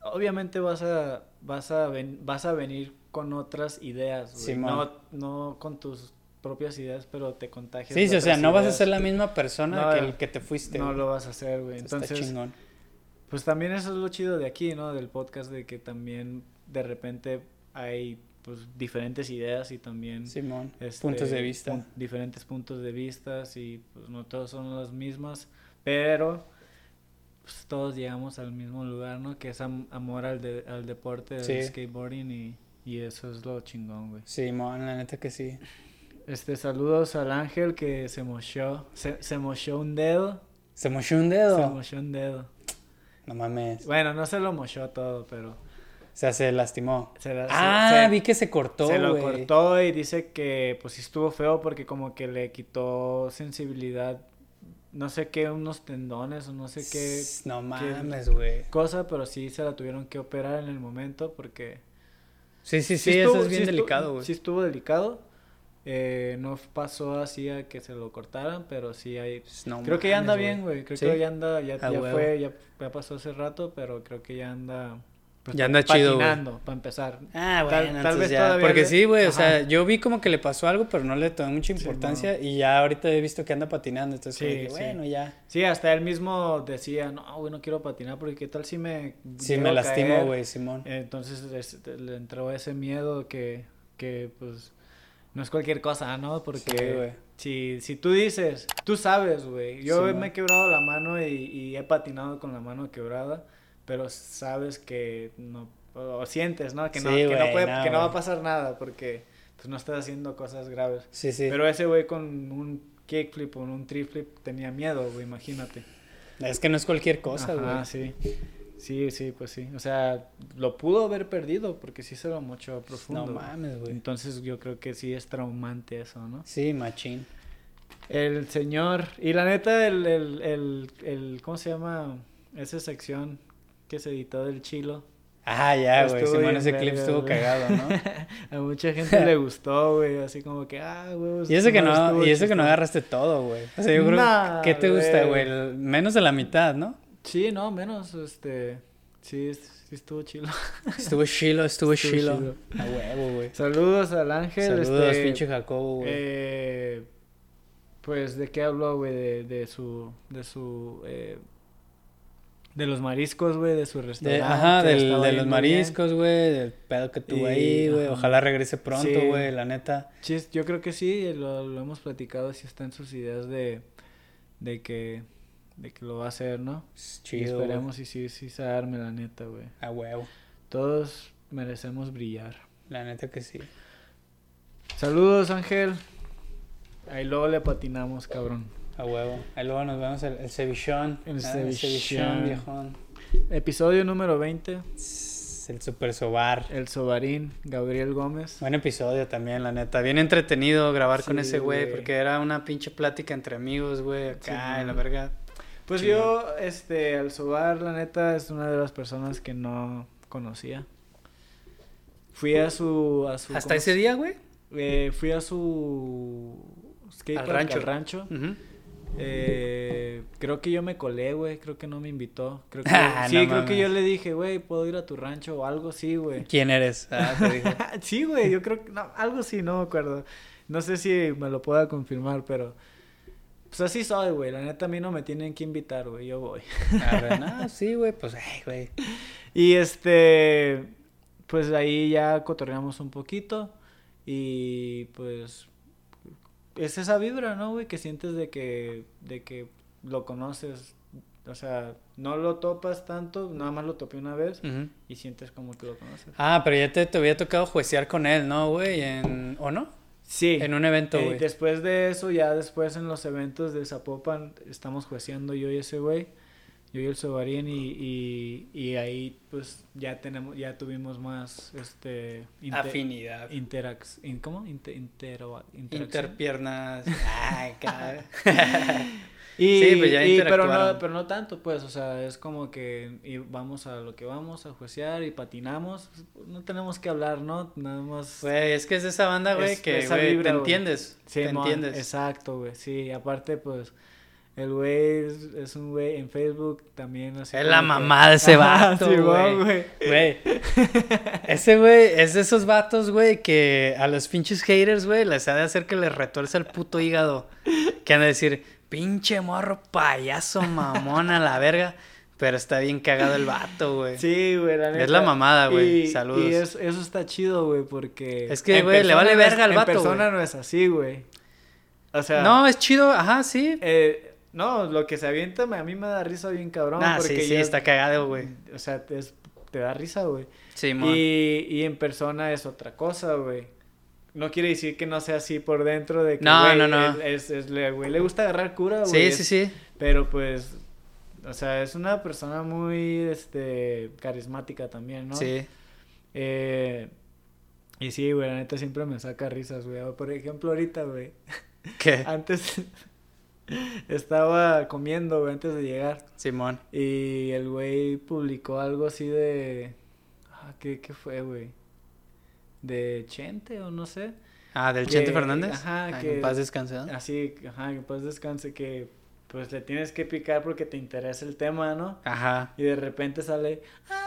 obviamente vas a, vas a, ven- vas a venir con otras ideas, güey. No, no con tus propias ideas, pero te contagias. Sí, o sea, no vas a ser la misma persona No, que el que te fuiste. No güey. lo vas a hacer, güey. Está Entonces, chingón. pues también eso es lo chido de aquí, ¿no? Del podcast, de que también de repente hay pues diferentes ideas y también Simón. este, Puntos de vista. pun- diferentes puntos de vista y pues no todos son las mismas, pero pues, todos llegamos al mismo lugar, ¿no? Que es am- amor al, de- al deporte, al Sí. skateboarding y, y eso es lo chingón, güey. Simón, la neta que sí. Este, saludos al ángel que se mochó, se, se mochó un dedo, Se mochó un se dedo. mochó un dedo. No mames. Bueno, no se lo mochó todo, pero O sea, se lastimó. se, la- se- Ah, se- vi que se cortó, se lo cortó y dice que pues sí estuvo feo porque como que le quitó sensibilidad, no sé qué, unos tendones o no sé qué No mames, güey. cosa, pero sí se la tuvieron que operar en el momento porque... Sí, sí, sí, estuvo- eso es bien sí delicado, güey. Sí estuvo delicado, eh, no pasó así a que se lo cortaran, pero sí hay... No creo que ya anda bien, güey, creo Sí. que ya anda, ya, ya fue, ya, ya pasó hace rato, pero creo que ya anda... pues, Ya anda chido, güey. patinando, para empezar. Ah, Tal- bueno, tal vez ya. todavía Porque le- sí, güey, o sea, yo vi como que le pasó algo, pero no le tomé mucha Sí, importancia y ya ahorita he visto que anda patinando, entonces Sí, sí. bueno, ya. Sí, hasta él mismo decía, no, güey, no quiero patinar porque qué tal si me... Sí, llego me lastimo, caer?". güey, Simón. Entonces este, le entró ese miedo que, que, pues, no es cualquier cosa, ¿no? Sí, Porque güey. si, si tú dices, tú sabes, güey, yo Sí, me he quebrado la mano y, y he patinado con la mano quebrada, pero sabes que no, o sientes, ¿no? Que no, Sí, que no, puede, no, que no va a pasar nada porque, pues, no estás haciendo cosas graves. Sí, sí. Pero ese güey con un kickflip o un triflip tenía miedo, güey, imagínate. Es que no es cualquier cosa, güey. Ajá, sí. Sí, sí, pues sí. O sea, lo pudo haber perdido porque sí se lo mochó profundo. No mames, güey. Entonces yo creo que sí es traumante eso, ¿no? Sí, machín. El señor, y la neta, el, el, el, el ¿cómo se llama? Esa sección que se editó del chilo. Ah, ya, güey. Simón, ese clip estuvo cagado, ¿no? A mucha gente le gustó, güey, así como que, ah, güey. Y eso que no, y eso que no agarraste todo, güey. O sea, yo creo Nah, que ¿qué te gusta, güey. Menos de la mitad, ¿no? Sí, no, menos, este, sí, sí estuvo chilo. Estuvo chilo, estuvo, Estuvo chilo. chido. A huevo, güey. Saludos al ángel. Saludos, este, pinche Jacobo, güey. Eh, pues, ¿de qué habló, güey? De, de su, de su, eh, de los mariscos, güey, de su De- restaurante. ajá, del- de los mariscos, güey, del pedo que tuvo Y- ahí, güey. Ojalá regrese pronto, Sí. güey, la neta. Yo creo que sí, lo, lo hemos platicado, está en sus ideas de, de que, de que lo va a hacer, ¿no? Y Chido, güey. esperemos y sí, sí se arme, la neta, güey. A huevo. Todos merecemos brillar. La neta que sí. Saludos, Ángel. Ahí luego le patinamos, cabrón. A huevo. Ahí luego nos vemos el, el cevichón. El Ah, cevichón. viejón. Episodio número 20. Tss, El super sobar. El Sobarín, Gabriel Gómez. Buen episodio también, la neta. Bien entretenido grabar con ese güey, porque era una pinche plática entre amigos, güey. Acá, Sí, en la verga. Pues yo, este, al Sobar, la neta, es una de las personas que no conocía. Fui a su... A su Hasta ¿cómo ese se- día, güey. eh, fui a su... Skatepark, Al rancho. al rancho. Eh, creo que yo me colé, güey. Creo que no me invitó. Creo que, Ah, sí, no creo que yo le dije, güey, ¿puedo ir a tu rancho o algo? Sí, güey. ¿Quién eres? Ah, te sí, güey, yo creo que... No, algo sí, no me acuerdo. No sé si me lo pueda confirmar, pero... Pues así soy, güey. La neta, a mí no me tienen que invitar, güey. Yo voy. Arre, no, sí, güey, pues, ay, güey. Y este, pues ahí ya cotorreamos un poquito y pues es esa vibra, ¿no, güey? Que sientes de que, de que lo conoces, o sea, no lo topas tanto, nada más lo topé una vez y sientes como que lo conoces. Ah, pero ya te, te había tocado juecear con él, ¿no, güey? En... ¿O no? Sí. En un evento, Eh, güey. después de eso, ya después en los eventos de Zapopan, estamos jueceando yo y ese güey. Yo y el Sobarín y, y, y ahí pues ya tenemos, ya tuvimos más este inte- Afinidad. interax, in- ¿cómo? Inter, intero-. Interpiernas. Ay. Y, Sí, pues ya y- pero no, pero no tanto, pues, o sea, es como que y vamos a lo que vamos, a juecear y patinamos, no tenemos que hablar, ¿no? Nada más... Güey, es que es de esa banda, güey, Es- que esa güey, vibra, te entiendes. Sí, te entiendes. Exacto, güey, sí, aparte, pues, el güey es, es un güey en Facebook también, así Es la mamá de ese vato, güey. Ese güey es de esos vatos, güey, que a los pinches haters, güey, les ha de hacer que les retuerce el puto hígado. Que han de decir, pinche morro payaso, mamón a la verga. Pero está bien cagado el vato, güey. Sí, güey, la neta. Es la mamada, güey. Saludos. Y eso, eso está chido, güey, porque... Es que, güey, le vale verga al vato, En persona güey. no es así, güey. O sea... No, es chido, ajá, sí. Eh, no, lo que se avienta a mí me da risa bien cabrón. Ah, porque sí, sí, está cagado, güey. O sea, te, es- te da risa, güey. Sí, mon. Y, y en persona es otra cosa, güey. No quiere decir que no sea así por dentro de que, No, güey, no, no. Es, es- le, güey, le gusta agarrar cura, güey. Sí, sí, sí. Pero pues, o sea, es una persona muy, este, carismática también, ¿no? Sí. Eh, y sí, güey, la neta siempre me saca risas, güey. Por ejemplo, ahorita, güey. ¿Qué? Antes estaba comiendo, güey, antes de llegar. Simón. Y el güey publicó algo así de... Ah, ¿qué, qué fue, güey? ¿De Chente o no sé? Ah, del Que- Chente Fernández. ajá, Ay, que- en paz descanse. ¿no? Así, ajá, que pues descanse, que pues le tienes que picar porque te interesa el tema, ¿no? Ajá. Y de repente sale... ¡Ah!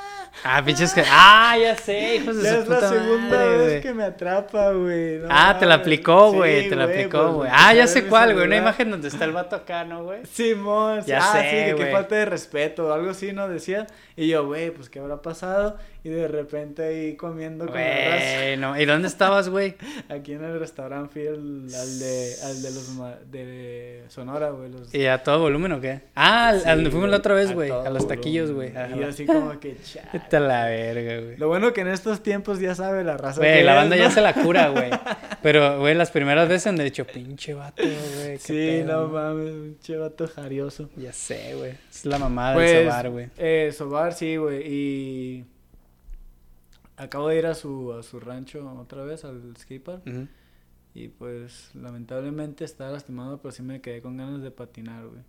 Ah, pinches que. Ah, ya sé, hijos de Ya su es la segunda madre, vez que me atrapa, güey. no Ah, te la aplicó, Sí, güey, te la aplicó, pues, güey. Ah, ya sé cuál, güey, una imagen donde está el vato acá, ¿no, güey? Simón, sí. Ya ah, sé, sí, que falta de respeto, algo así, ¿no? Decía. Y yo, güey, pues, ¿qué habrá pasado? Y de repente ahí comiendo con la raza. Güey, no. ¿Y dónde estabas, güey? Aquí en el restaurante fui al, al de, al de los de Sonora, güey. Los... ¿Y a todo volumen o qué? Ah, al- Sí, donde fuimos la otra vez, güey. A los taquillos, güey. Y así como que. Vete la verga, güey. Lo bueno que en estos tiempos ya sabe la raza. Güey, la es, banda ya se la cura, güey. Pero, güey, las primeras veces han dicho, pinche vato, güey. Sí, pedo, no mames, un chevato jarioso. Ya sé, güey. Es la mamada Pues, del sobar, güey. Eh, Sobar, sí, güey. Y acabo de ir a su, a su rancho otra vez, al skatepark. Ujú. Y pues, lamentablemente estaba lastimado, pero sí me quedé con ganas de patinar, güey.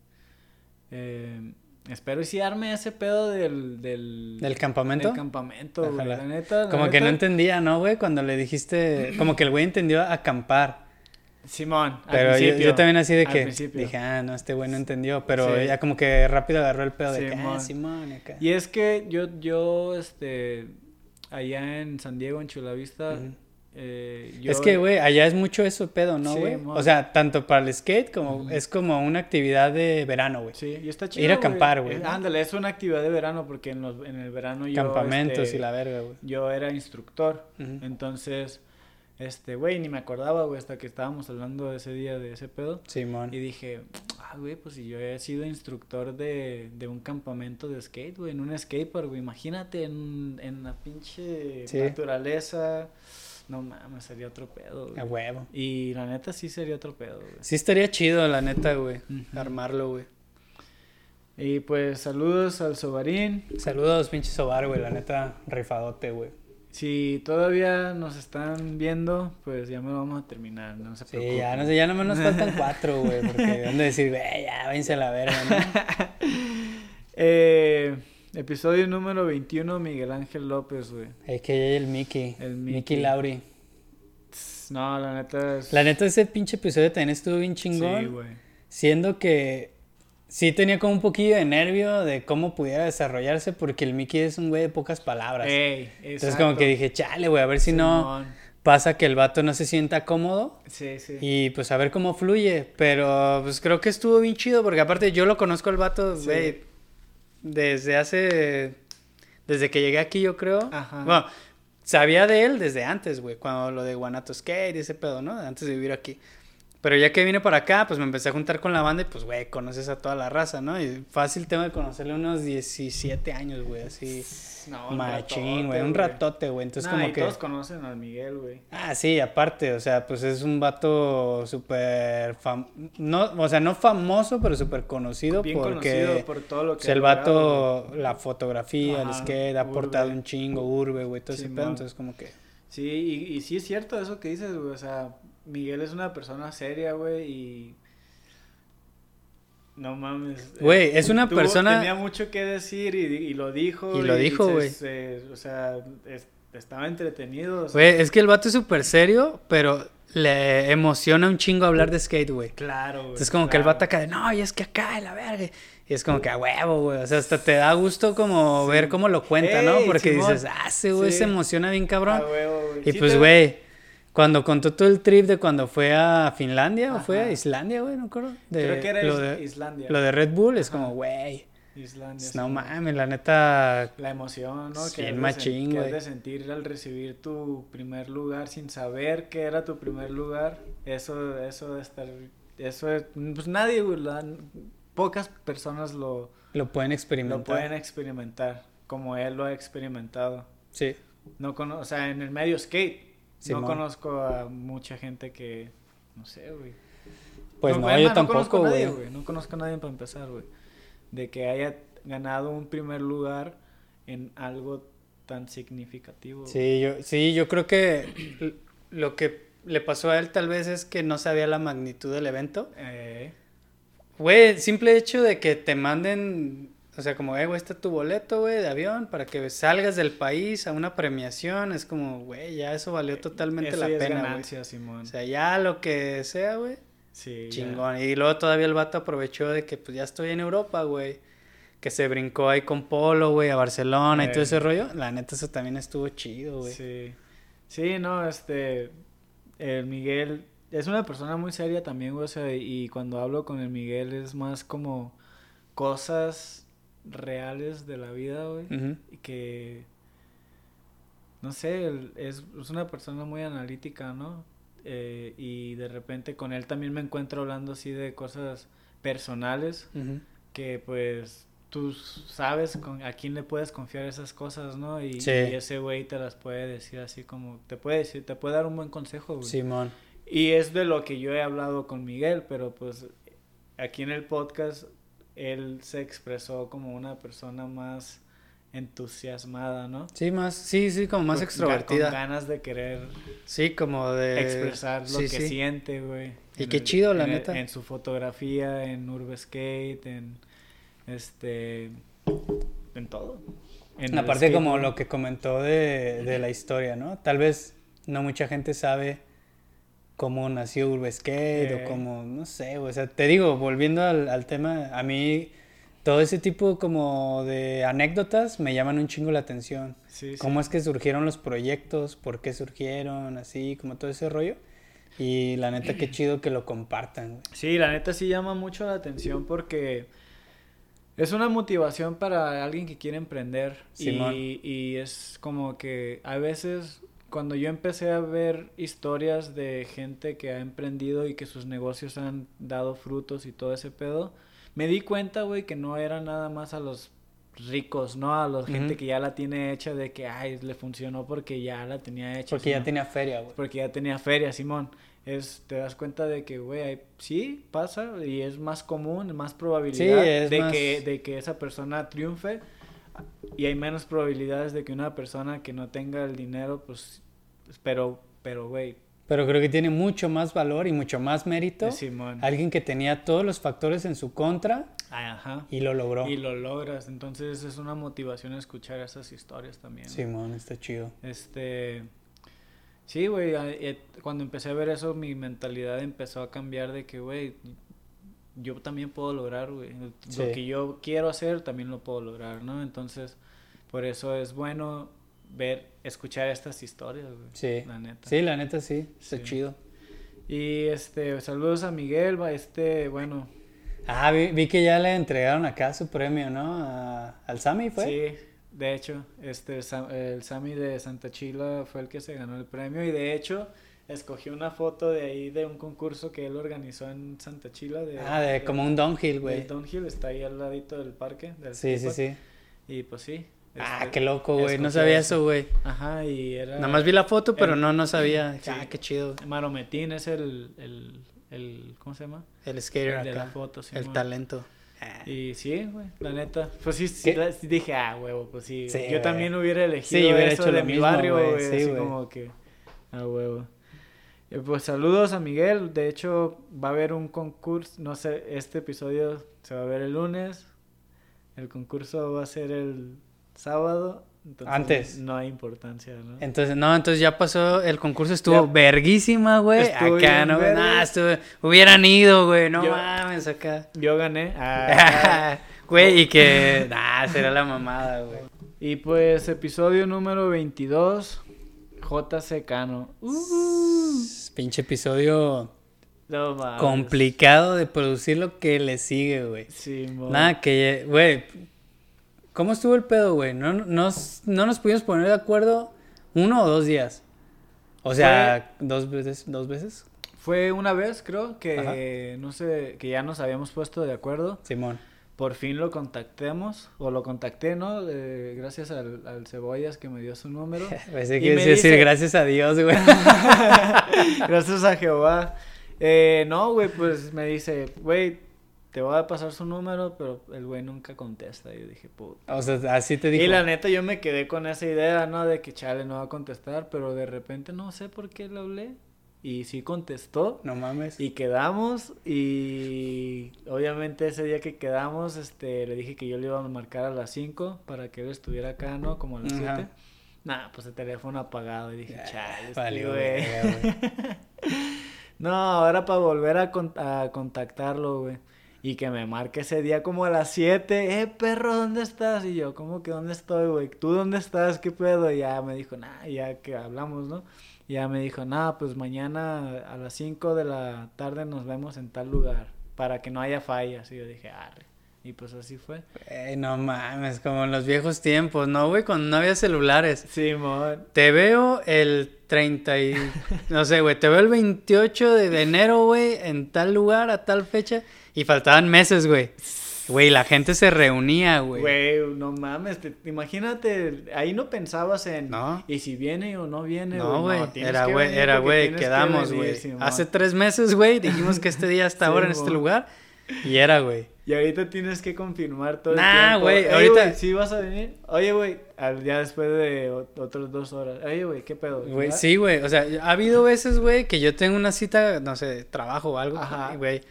Eh, espero y sí arme ese pedo del... ¿Del, ¿Del campamento? del campamento, güey. La neta, la Como que no neta, entendía, ¿no, güey? Cuando le dijiste, como que el güey entendió acampar. Simón, al Pero yo, principio, yo también así de al que dije, ah, no, este güey no entendió. Pero Sí. ya como que rápido agarró el pedo de que, ah, Simón. Simón, y acá. Y es que yo, yo, este, allá en San Diego, en Chulavista, Ujú. eh, yo... Es que, güey, allá es mucho eso pedo, ¿no, güey? o sea, tanto para el skate como es como una actividad de verano, güey. Sí, y está chido, Ir a acampar, güey. Eh, Ándale, es una actividad de verano porque en, los, en el verano yo... Campamentos este, y la verga, güey. Yo era instructor, entonces, este, güey, ni me acordaba, güey, hasta que estábamos hablando ese día de ese pedo. Simón. Y dije, ah, güey, pues si yo he sido instructor de, de un campamento de skate, güey, en un skatepark, güey, imagínate en, en la pinche Sí. naturaleza. No mames, sería otro pedo, güey. A huevo. Y la neta sí sería otro pedo, güey. Sí estaría chido, la neta, güey. Armarlo, güey. Y pues saludos al Sobarín. Saludos, pinche sobar, güey. La neta, rifadote, güey. Si todavía nos están viendo, pues ya me vamos a terminar, no se Sí, preocupen. ya, no sé, ya nomás nos faltan cuatro, güey. Porque han de decir, güey, ya, váyanse a la verga, ¿no? Eh, episodio número 21, Miguel Ángel López, güey. Es que el Mickey. El Mickey. Mickey. Lauri. No, la neta es... La neta, ese pinche episodio también estuvo bien chingón. Sí, güey. Siendo que sí tenía como un poquillo de nervio de cómo pudiera desarrollarse, porque el Mickey es un güey de pocas palabras. Ey, Entonces, como que dije, chale, güey, a ver si no pasa que el vato no se sienta cómodo. Sí, sí. Y pues a ver cómo fluye. Pero pues creo que estuvo bien chido, porque aparte yo lo conozco al vato, Sí. güey, desde hace. Desde que llegué aquí, yo creo. Ajá. Bueno, sabía de él desde antes, güey, cuando lo de Guanato Skate y ese pedo, ¿no? Antes de vivir aquí. Pero ya que vine para acá, pues me empecé a juntar con la banda y pues, güey, conoces a toda la raza, ¿no? Y fácil tengo de conocerle unos 17 años, güey, así. No, un Machín, güey, un ratote, güey. Entonces, Nah, como y que. todos conocen a Miguel, güey. Ah, sí, aparte, o sea, pues es un vato súper fam... no, o sea, no famoso, pero súper conocido Bien porque conocido por todo lo o que sea, el ha logrado, vato, la fotografía, el skate, ha aportado un chingo, urbe, güey, todo ese pedo, entonces como que... Sí, y, y sí es cierto eso que dices, güey. O sea, Miguel es una persona seria, güey, y. No mames. Güey, eh, es una tuvo- persona- Tenía mucho que decir y, y lo dijo. Y lo dijo, güey. o sea, es- estaba entretenido. o sea, Güey, es que el vato es súper serio, pero le emociona un chingo hablar de skate, güey. Claro, güey. Entonces como que el vato acá de, no, y es que acá, la verga. Y es como que a huevo, güey. O sea, hasta te da gusto como ver cómo lo cuenta, ¿no? Porque Simón. dices, ah, ese güey Sí. se emociona bien cabrón. Ah, huevo, güey. Y Sí pues, güey, cuando contó todo el trip de cuando fue a Finlandia o fue a Ajá. Islandia, güey, no me acuerdo. De, Creo que era lo, de, Islandia. lo de Red Bull, es Ajá. como, güey, Islandia. no sí. mames, la neta, La emoción, ¿no? Sí, que de sen- machín, que güey. de sentir al recibir tu primer lugar sin saber que era tu primer lugar. Eso, eso de estar, eso es, pues nadie, güey, la- pocas personas lo, lo pueden experimentar. lo pueden experimentar como él lo ha experimentado. Sí, No cono o sea, en el medio skate, Simón. no conozco a mucha gente que, no sé, güey. pues no, es yo tampoco, a nadie, güey. No conozco a nadie para empezar, güey. De que haya ganado un primer lugar en algo tan significativo. Sí, yo, sí, yo creo que lo que le pasó a él tal vez es que no sabía la magnitud del evento. Eh, Güey, simple hecho de que te manden, o sea, como, eh, güey, está tu boleto, güey, de avión para que salgas del país a una premiación, es como, güey, ya eso valió totalmente eso la ya es pena, güey. Simón. O sea, ya lo que sea, güey, sí, ya. chingón. Y luego todavía el vato aprovechó de que, pues, ya estoy en Europa, güey. Que se brincó ahí con Polo, güey, a Barcelona y todo Eh. ese rollo. La neta, eso también estuvo chido, güey. Sí. Sí, no, este. El Miguel es una persona muy seria también, güey. O sea, y cuando hablo con el Miguel es más como cosas reales de la vida, güey. Y que. No sé, él es, es una persona muy analítica, ¿no? Eh, y de repente con él también me encuentro hablando así de cosas personales que pues tú sabes con, a quién le puedes confiar esas cosas, ¿no? Y, Sí. y ese güey te las puede decir así como, te puede decir, te puede dar un buen consejo, güey. Simón. Y es de lo que yo he hablado con Miguel, pero pues aquí en el podcast él se expresó como una persona más entusiasmada, ¿no? Sí, más, sí, sí, como más Con- extrovertida. Con ganas de querer Sí, como de... expresar lo sí, que sí. siente, güey. Y En qué chido, la en neta. En su fotografía, en Urbe Skate, en este en todo. En Aparte como lo que comentó de, de la historia, ¿no? Tal vez no mucha gente sabe cómo nació Urbe Skate Eh. o cómo, no sé, o sea, te digo, volviendo al, al tema, a mí todo ese tipo como de anécdotas me llaman un chingo la atención. Sí, sí. Cómo es que surgieron los proyectos, por qué surgieron, así, como todo ese rollo. Y la neta, qué chido que lo compartan, güey. Sí, la neta sí llama mucho la atención porque es una motivación para alguien que quiere emprender. Simón. Y, y es como que a veces cuando yo empecé a ver historias de gente que ha emprendido y que sus negocios han dado frutos y todo ese pedo, me di cuenta, güey, que no era nada más a los ricos, ¿no? A la gente que ya la tiene hecha de que, ay, le funcionó porque ya la tenía hecha. Porque ya tenía feria, güey. porque ya tenía feria, Simón. Es, te das cuenta de que, güey, sí, pasa y es más común, más probabilidad Sí, es de, más- que, de que esa persona triunfe y hay menos probabilidades de que una persona que no tenga el dinero, pues, pero, pero, güey, Pero creo que tiene mucho más valor y mucho más mérito. Simón. Alguien que tenía todos los factores en su contra Ajá. y lo logró. Y lo logras, entonces es una motivación escuchar esas historias también. Simón, está chido. Este. Sí, güey. eh, Cuando empecé a ver eso, mi mentalidad empezó a cambiar de que, güey, yo también puedo lograr, güey. Sí. Lo que yo quiero hacer, también lo puedo lograr, ¿no? Entonces, por eso es bueno ver, escuchar estas historias, güey. Sí. La neta. Sí, la neta sí, está Sí. chido. Y este, saludos a Miguel, va, este, bueno. Ah, vi, vi que ya le entregaron acá su premio, ¿no? A- al Sammy, ¿fue? Sí, de hecho, este, el Sammy de Santa Chila fue el que se ganó el premio y de hecho escogió una foto de ahí de un concurso que él organizó en Santa Chila. De, Ah, de como un downhill, güey. El Downhill está ahí al ladito del parque. Del Sí, sí, sí. Y pues sí. Ah, este, qué loco, güey. No sabía eso, güey. Ajá, y era. Nada más vi la foto, pero el- no, no sabía. Sí. Ah, qué chido. Marometín es el, el, el. ¿Cómo se llama? El skater El de la foto, sí, el talento. Ah. Y sí, güey, la neta. Pues sí, sí, dije, ah, huevo, pues sí. Sí, yo también hubiera elegido Sí, hubiera eso hecho de mi mismo, barrio, güey, sí, así como que, a huevo. Eh, Pues saludos a Miguel. De hecho, va a haber un concurso. No sé, este episodio se va a ver el lunes. El concurso va a ser el sábado. entonces Antes. No hay importancia, ¿no? Entonces, no, entonces ya pasó, el concurso estuvo Ya. verguísima, güey. Acá, no, verga. nah, estuvo, hubieran ido, güey, no Yo- mames, acá. Yo gané. Ah, Güey, y que, nah, será la mamada, güey. y pues, episodio número 22. JC Cano. Pinche episodio No complicado de producir lo que le sigue, güey. Sí. Nada, que, güey, ¿cómo estuvo el pedo, güey? No, nos, no nos pudimos poner de acuerdo uno o dos días. O sea, dos veces, dos veces, Fue una vez, creo, que no sé, que ya nos habíamos puesto de acuerdo. Simón. Por fin lo contactemos, o lo contacté, ¿no? Eh, gracias al, al Cebollas que me dio su número. Pensé que decir dice- gracias a Dios, güey. gracias a Jehová. Eh, no, güey, pues me dice, güey, te voy a pasar su número, pero el güey nunca contesta. Y yo dije, puta. O sea, así te dijo. Y la neta yo me quedé con esa idea, ¿no? De que chale no va a contestar, pero de repente no sé por qué le hablé. Y sí contestó. No mames. Y quedamos y obviamente ese día que quedamos, este, le dije que yo le iba a marcar a las 5 para que él estuviera acá, ¿no? Como a las 7. Ajá. Nah, pues el teléfono apagado y dije, chale, este valió güey". verga, güey. No, ahora para volver a, con- a contactarlo, güey. Y que me marque ese día como a las 7. Eh, perro, ¿dónde estás? Y yo, ¿cómo que dónde estoy, güey? ¿Tú dónde estás? ¿Qué pedo? Y ya me dijo, nah, ya que hablamos, ¿no? Y ya me dijo, nah, pues mañana a las 5 de la tarde nos vemos en tal lugar. Para que no haya fallas. Y yo dije, arre. Y pues así fue. Güey, no mames, como en los viejos tiempos, ¿no, güey? Cuando no había celulares. Simón. Te veo el 30 y... No sé, güey, te veo el 28 de enero, güey, en tal lugar, a tal fecha. Y faltaban meses, güey. Güey, la gente se reunía, güey. Güey, no mames, te- imagínate, ahí no pensabas en, No. y si viene o no viene, No, güey, tienes era, güey, era, güey, quedamos, güey. Hace tres meses, güey, dijimos que este día hasta ahora en este lugar. Y era, güey. Y ahorita tienes que confirmar todo el Nah, tiempo. güey, ahorita- ¿sí vas a venir? Oye, güey, ya después de otras dos horas. Oye, güey, ¿qué pedo? Güey, sí, güey. O sea, ha habido veces, güey, que yo tengo una cita, no sé, trabajo o algo, Ajá. güey.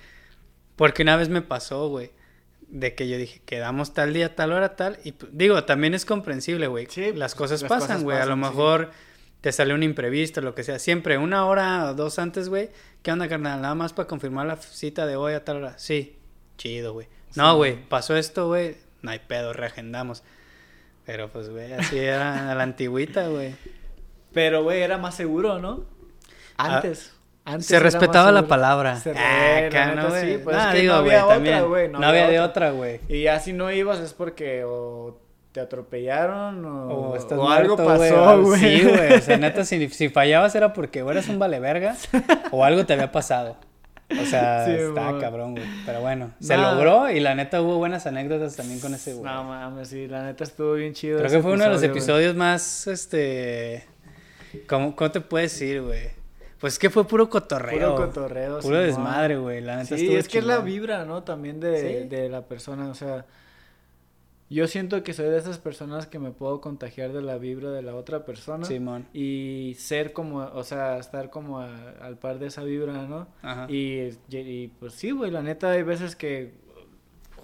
Porque una vez me pasó, güey, de que yo dije, quedamos tal día, tal hora, tal. Y digo, también es comprensible, güey. Sí, las pues, cosas las pasan, güey. A lo sí. mejor te sale un imprevisto, lo que sea. Siempre, una hora o dos antes, güey. ¿Qué onda, carnal? Nada más para confirmar la cita de hoy a tal hora. Sí, chido, güey. No, güey, pasó esto, güey. No hay pedo, reagendamos. Pero pues, güey, así era a la antigüita, güey. Pero, güey, era más seguro, ¿no? Antes. Antes Se respetaba la palabra. Se- Ah, acá, neta, no, sí, pues, No, es que digo, no güey, había otra, también. güey, No había de otra, güey. Y ya si no ibas es porque o te atropellaron o, O, estás o algo pasó, güey. Sí, güey. O sea, neta, si, si fallabas era porque o eras un vale verga o algo te había pasado. O sea, Sí, está cabrón, güey. Pero bueno, se logró y la neta hubo buenas anécdotas también con ese güey. No mames, sí, la neta estuvo bien chido. Creo que fue uno de los episodios más, este... ¿Cómo, cómo te puedes decir, güey? Pues es que fue puro cotorreo. Puro cotorreo. Puro desmadre, güey. La neta Sí, es que es la vibra, ¿no? También de, Sí. de la persona, o sea, yo siento que soy de esas personas que me puedo contagiar de la vibra de la otra persona Simón. y ser como, o sea, estar como a- al par de esa vibra, ¿no? Ajá. Y, y- y, pues sí, güey, la neta hay veces que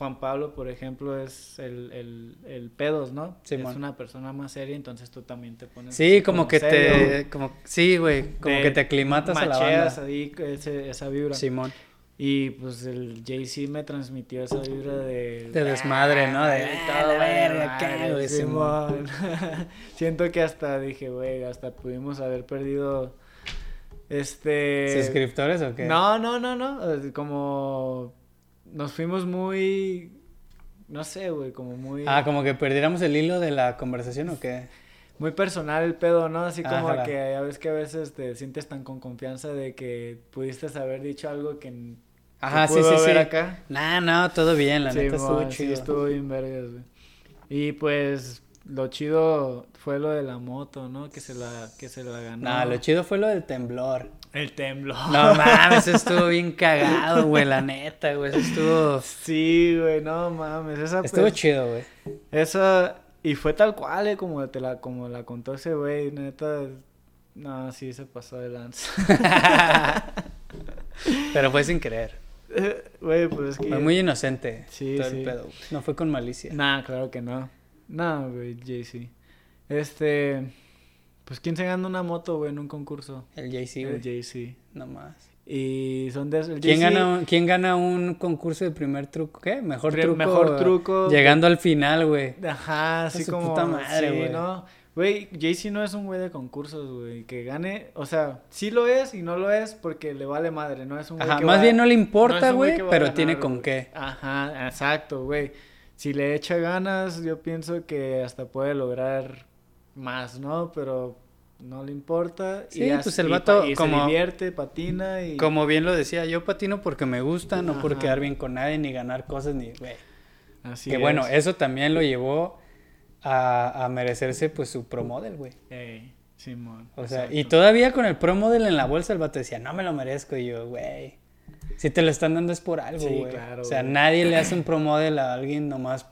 Juan Pablo, por ejemplo, es el, el, el pedos, ¿no? Simón. Es una persona más seria, entonces tú también te pones Sí, como que serio, te... Como, sí, güey. Como de- que te aclimatas a la banda. ahí ese- esa vibra. Simón. Y pues el Jay-Z me transmitió esa vibra de... De desmadre, ¿no? De, Ay, "Ah, la verga, ¿qué madre, hago?" Simón. Siento que hasta dije, güey, hasta pudimos haber perdido... Este... ¿Suscriptores o qué? No, no, no, no. Como... Nos fuimos muy... No sé, güey, como muy... Ah, como que perdiéramos el hilo de la conversación o qué. muy personal el pedo, ¿no? Así como Ajá. que ya ves que a veces te sientes tan con confianza de que pudiste haber dicho algo que, Ajá, sí, sí, sí. acá. Nah, no, todo bien, la Sí, neta estuvo sí, chido. estuvo bien vergas, güey. Y pues lo chido fue lo de la moto, ¿no? Que se la, que se la ganó. No, lo chido fue lo del temblor. El temblor. No mames, eso estuvo bien cagado, güey, la neta, güey. Eso estuvo. Sí, güey, no mames. Esa, Estuvo pues, chido, güey. esa, y fue tal cual, eh, como, te la, como la contó ese güey, neta. No, sí, se pasó de lanza. Pero fue sin querer. Güey, pues es que. Fue muy inocente. Sí, todo sí. el pedo. No fue con malicia. Nah, claro que no. No, güey, JC. Este. Pues, ¿quién se gana una moto, güey, en un concurso? El JC, el güey. JC. No más. Y son de el ¿Quién gana, ¿Quién gana un concurso de primer truco? ¿Qué? Mejor Pre- truco. mejor truco. Llegando al final, güey. Ajá, así como. puta madre, sí, güey. ¿no? Güey, JC no es un güey de concursos, güey. Que gane. O sea, sí lo es y no lo es porque le vale madre, ¿no? Es un güey Ajá, que más va- bien no le importa, güey, pero ganar, tiene con qué. Ajá, exacto, güey. Si le echa ganas, yo pienso que hasta puede lograr más, ¿no? Pero no le importa. Sí, y pues el vato pa- y como- se divierte, patina y... Como bien lo decía, yo patino porque me gusta, no por quedar bien con nadie, ni ganar cosas, ni, güey. Así que es. bueno, eso también lo llevó a, a merecerse, pues, su pro model, güey. Ey, Simón. O sea, y todavía con el pro model en la bolsa, el vato decía, no me lo merezco. Y yo, güey, si te lo están dando es por algo, Sí, güey. claro, o sea, nadie le hace un pro model a alguien nomás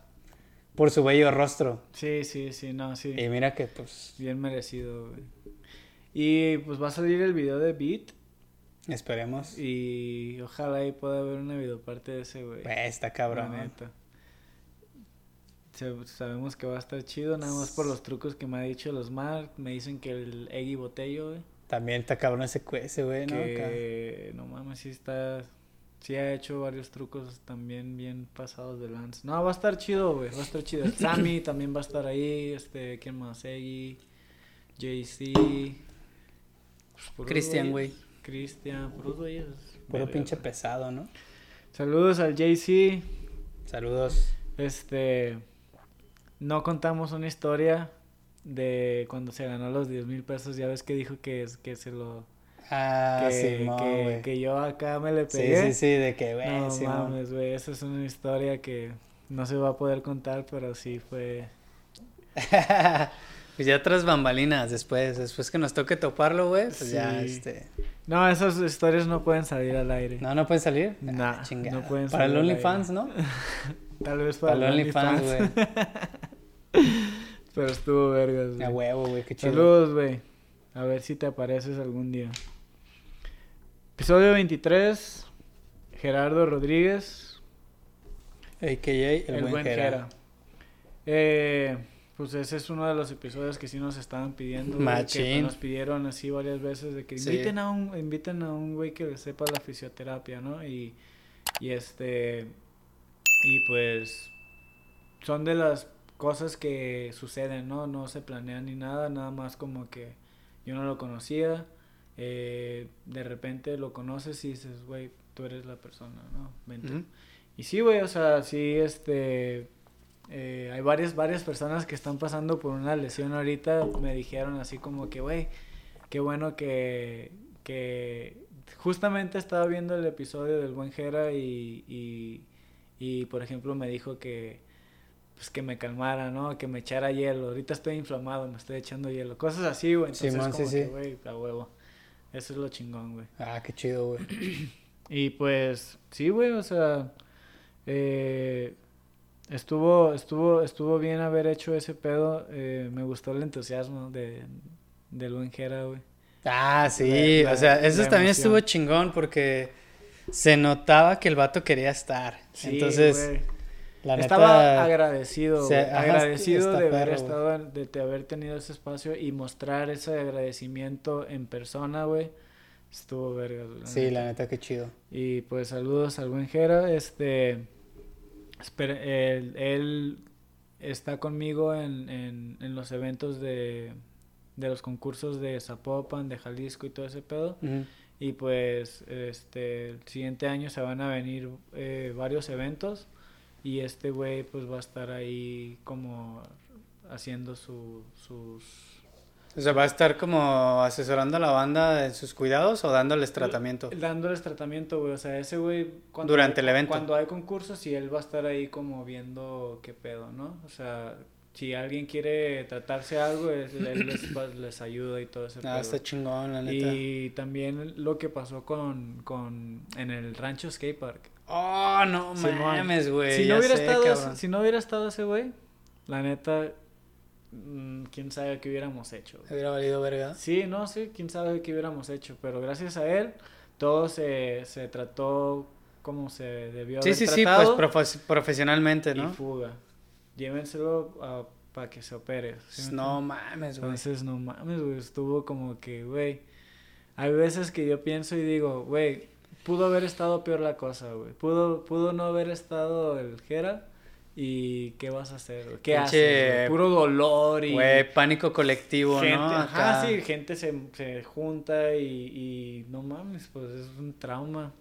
por su bello rostro. Sí, sí, sí, no, sí. Y mira que, pues, Bien merecido, güey. Y pues va a salir el video de Beat esperemos. y ojalá ahí pueda haber una videoparte de ese, güey. Güey, está La cabrón, ¿eh? neta. Se- Sabemos que va a estar chido, nada más por los trucos que me ha dicho los Mark. Me dicen que el Eggy Botello, güey. También está cabrón ese cuece, güey, ¿no? Que no mames, sí está. Sí ha hecho varios trucos también bien pasados de lance. No, va a estar chido, güey. Va a estar chido. El Sammy también va a estar ahí. Este, ¿quién más? Eggy, JC. pues, Cristian, güey. Cristian, puros güeyes. Puro pinche pesado, ¿no? Saludos al JC. Saludos. Este. No contamos una historia de cuando se ganó los 10 mil pesos. Ya ves que dijo que, es- que se lo. Ah, que, que, yo acá me le Sí, pegué. sí, sí, de que, güey, no mames, güey. Esa es una historia que no se va a poder contar, pero sí fue. pues ya tras bambalinas después, después que nos toque toparlo, güey, pues ya, Sí. este... No, esas historias no pueden salir al aire. No, no pueden salir. Nah, Ah, no pueden Para el salir OnlyFans. ¿no? Tal vez para, Para el OnlyFans. güey. pero estuvo vergas, güey. A huevo, güey, qué chido. Saludos, güey. A ver si te apareces algún día. Episodio 23. Gerardo Rodríguez. AKA el, El, buen, buen. Eh, pues ese es uno de los episodios que sí nos estaban pidiendo. Que nos pidieron así varias veces de que Sí. inviten a un inviten a un güey que le sepa la fisioterapia, ¿no? Y, y este y pues son de las cosas que suceden, ¿no? No se planean ni nada, nada más como que yo no lo conocía. Eh, de repente lo conoces y dices, güey, tú eres la persona, ¿no? Vente. Y sí, güey, o sea, sí, este... eh, hay varias, varias personas que están pasando por una lesión ahorita. Me dijeron así como que, güey, qué bueno que... que justamente estaba viendo el episodio del buen Jera y, y, y, por ejemplo, me dijo que... Pues que me calmara, ¿no? Que me echara hielo. Ahorita estoy inflamado, me estoy echando hielo. Cosas así, güey. Entonces, sí, como sí. que, güey, a huevo. Eso es lo chingón, güey. Ah, qué chido, güey. Y pues, sí, güey, o sea, eh, estuvo, estuvo, estuvo bien haber hecho ese pedo. eh, me gustó el entusiasmo de, del buen Jera, güey. Ah, sí, La- o sea, eso también emoción. estuvo chingón porque se notaba que el vato quería estar. Sí, Entonces, güey. La neta... Estaba agradecido, se- güey, ajá, agradecido de haber perro, estado, en- de, de haber tenido ese espacio y mostrar ese agradecimiento en persona, güey. Estuvo verga. Sí, neta. la neta, qué chido. Y pues saludos al buen Jera. Este, espera- él, él está conmigo en, en, en los eventos de, de los concursos de Zapopan, de Jalisco y todo ese pedo. Y pues este, el siguiente año se van a venir eh, varios eventos y este güey pues va a estar ahí como haciendo su, sus O sea, va a estar como asesorando a la banda en sus cuidados o dándoles tratamiento. Dándoles tratamiento, güey. O sea, ese güey. cuando Durante hay- el evento. Cuando hay concursos, y él va a estar ahí como viendo qué pedo, ¿no? O sea, si alguien quiere tratarse algo, él les, va- les ayuda y todo ese Ah, pedo. está chingón, la neta. Y también lo que pasó con, con en el rancho skate park. Oh, no Simón. mames, güey. si, no hubiera sé, estado ese, si no hubiera estado ese güey, la neta, mm, quién sabe qué hubiéramos hecho. güey. Hubiera valido verga. Sí, no, sí, quién sabe qué hubiéramos hecho, pero gracias a él todo se, se trató como se debió Sí, haber sí, sí, pues tratado profe- profesionalmente, y ¿no? fuga. Llévenselo para que se opere. ¿sí No mames, güey. Entonces, no mames, güey, estuvo como que, güey, hay veces que yo pienso y digo, güey, pudo haber estado peor la cosa, güey. Pudo, pudo no haber estado el Jera y ¿qué vas a hacer? güey? ¿Qué haces? güey? Puro dolor y Güey, pánico colectivo, gente, ¿no? ajá, sí, gente se, se junta y, y no mames, pues es un trauma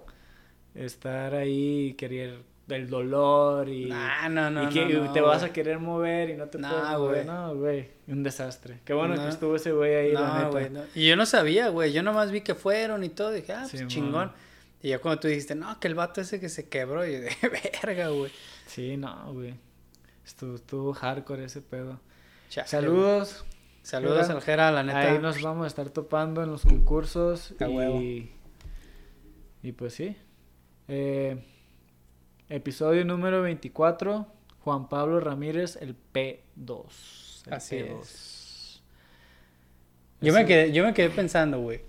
estar ahí y querer el dolor y, Ah, no, no, y que no, no, te vas a querer mover y no te puedes mover. No, güey, un desastre. Qué bueno No. que estuvo ese güey ahí, la neta. Y yo no sabía, güey. Yo nomás vi que fueron y todo. Dije, ah, pues Sí, chingón. man. Y ya cuando tú dijiste, no, que el vato ese que se quebró. Y yo de verga, güey. Sí, no, güey. Estuvo, estuvo hardcore ese pedo. Chale, Saludos. güey. Saludos Jera. al Jera, la neta. Ahí nos vamos a estar topando en los concursos. A y, huevo. y pues sí. Eh, episodio número 24. Juan Pablo Ramírez, el P2. El Así P2. Yo me, quedé, yo me quedé pensando, güey.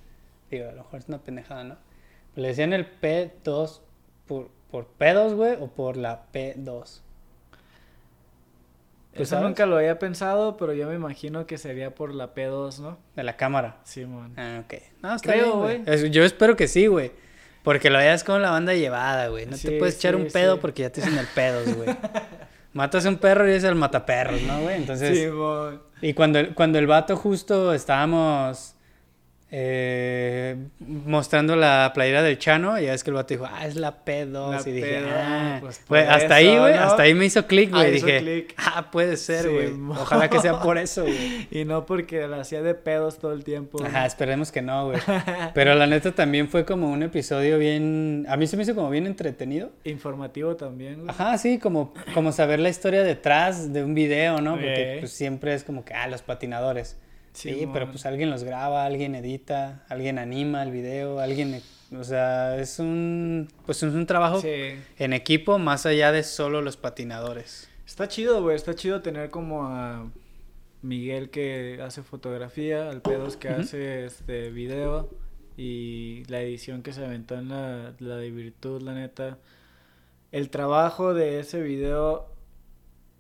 Digo, a lo mejor es una pendejada, ¿no? ¿Le decían el P2 por, por pedos, güey? ¿O por la P2? ¿Tú Eso sabes? nunca lo había pensado, pero yo me imagino que sería por la P2, ¿no? De la cámara. Simón. Ah, ok. No, está Creo, güey. Yo espero que sí, güey. Porque lo veas con la banda llevada, güey. No te Sí, puedes echar sí, un pedo sí. porque ya te dicen el pedos, güey. Matas a un perro y es el mataperros, ¿no, güey? Entonces... Simón. Y cuando, el- cuando el vato justo estábamos eh, mostrando la playera del Chano, ya es que el vato dijo, ah, es la P2. La y dije, P2, ah, pues, hasta ahí, güey, ¿no? hasta ahí me hizo clic, Ah, güey. hizo dije, clic. ah, puede ser, güey. Ojalá que sea por eso, güey. Y no porque la hacía de pedos todo el tiempo. Ajá, esperemos que no, güey. Pero la neta también fue como un episodio bien. A mí se me hizo como bien entretenido. Informativo también, güey. Ajá, sí, como, como saber la historia detrás de un video, ¿no? Porque pues siempre es como que, ah, los patinadores. Sí, pero pues alguien los graba, alguien edita, alguien anima el video, alguien, o sea, es un, pues es un trabajo Sí. en equipo más allá de solo los patinadores. Está chido, güey. Está chido tener como a Miguel que hace fotografía, al Pedos que hace este video y la edición que se aventó en la, la de Virtud, la neta. El trabajo de ese video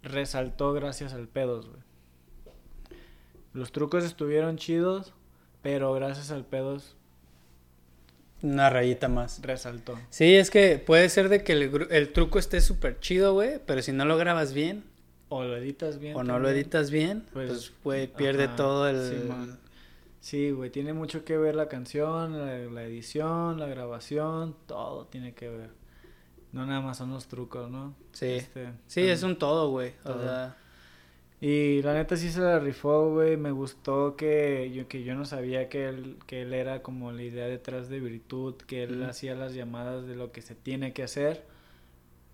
resaltó gracias al Pedos, güey. Los trucos estuvieron chidos, pero gracias al Pedos Una rayita más. resaltó. Sí, es que puede ser de que el, gru- el truco esté súper chido, güey, pero si no lo grabas bien O lo editas bien. o no lo editas bien, Pues, pues, güey, pierde ajá, todo el... Sí, güey, tiene mucho que ver la canción, la, la edición, la grabación, todo tiene que ver. No nada más son los trucos, ¿no? Sí. Este, Sí, es un todo, güey. O sea, Y la neta sí se la rifó, güey. Me gustó que yo, que yo no sabía que él, que él era como la idea detrás de Virtud, que él hacía las llamadas de lo que se tiene que hacer.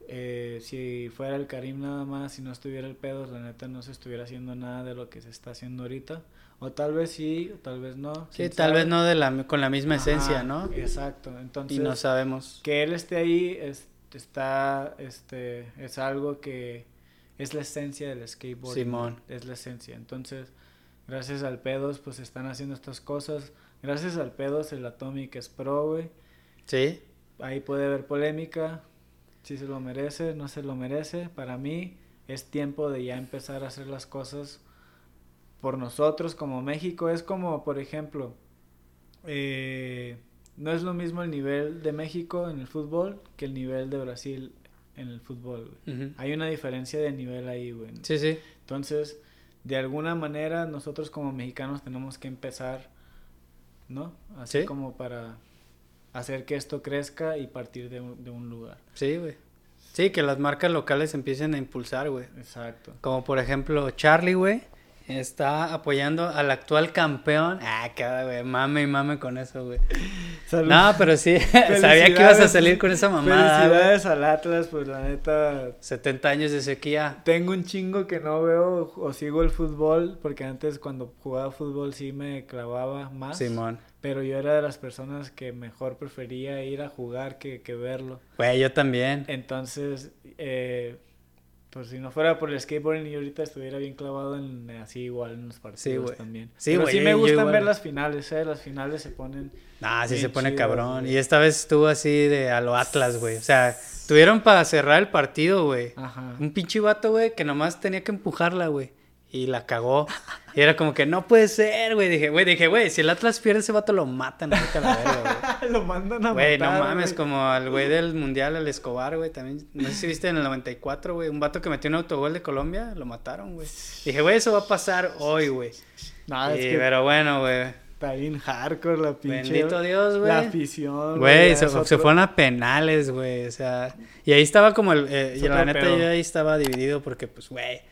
Eh, si fuera el Karim nada más, si no estuviera el pedo, la neta no se estuviera haciendo nada de lo que se está haciendo ahorita. O tal vez sí, o tal vez no. sí, tal vez no de la, con la misma esencia, Ajá, ¿no? Exacto. Entonces, Y no sabemos. que él esté ahí es, está, este, es algo que es la esencia del skateboard. Simón. Es la esencia. Entonces, gracias al Pedos, pues están haciendo estas cosas. Gracias al Pedos, el Atomic es pro, güey. Sí, Ahí puede haber polémica. Si se lo merece, no se lo merece. Para mí es tiempo de ya empezar a hacer las cosas por nosotros como México. Es como, por ejemplo, eh, no es lo mismo el nivel de México en el fútbol que el nivel de Brasil en el fútbol. güey. Hay una diferencia de nivel ahí, güey. sí, sí. Entonces, de alguna manera nosotros como mexicanos tenemos que empezar, ¿no? Así Sí. como para hacer que esto crezca y partir de un, de un lugar. Sí, güey. Sí, que las marcas locales empiecen a impulsar, güey. Exacto. Como por ejemplo Charlie, güey, está apoyando al actual campeón. Ah, cada güey, mame y mame con eso, güey. Salud. No, pero sí, sabía que ibas a salir con esa mamada. güey. Felicidades al Atlas, pues la neta. 70 años de sequía. Tengo un chingo que no veo o sigo el fútbol, porque antes cuando jugaba fútbol sí me clavaba más. Simón. Pero yo era de las personas que mejor prefería ir a jugar que, que verlo. Güey, yo también. Entonces, eh, pues si no fuera por el skateboarding, yo ahorita estuviera bien clavado en así igual en los partidos también. Sí, Pero güey, sí me gustan ver las finales, ¿eh? Las finales se ponen... Ah, sí se pone chidas, cabrón. Y esta vez estuvo así de a lo Atlas, güey. O sea, tuvieron para cerrar el partido, güey. Ajá. Un pinche vato, güey, que nomás tenía que empujarla, güey. Y la cagó. Y era como que no puede ser, güey. Dije, güey, dije, güey, si el Atlas pierde ese vato lo matan ahorita la verga, güey. Lo mandan a Güey, no mames, como al güey del mundial, al Escobar, güey, también. No sé si viste en el 94, güey, un vato que metió un autogol de Colombia, lo mataron, güey. Dije, güey, eso va a pasar hoy, güey. No, es que Pero bueno, güey. está bien hardcore la pinche... Bendito Dios, güey. La afición. Güey, se, se fueron a penales, güey, o sea, y ahí estaba como el, eh, y la neta pedo. yo ahí estaba dividido porque, pues, güey,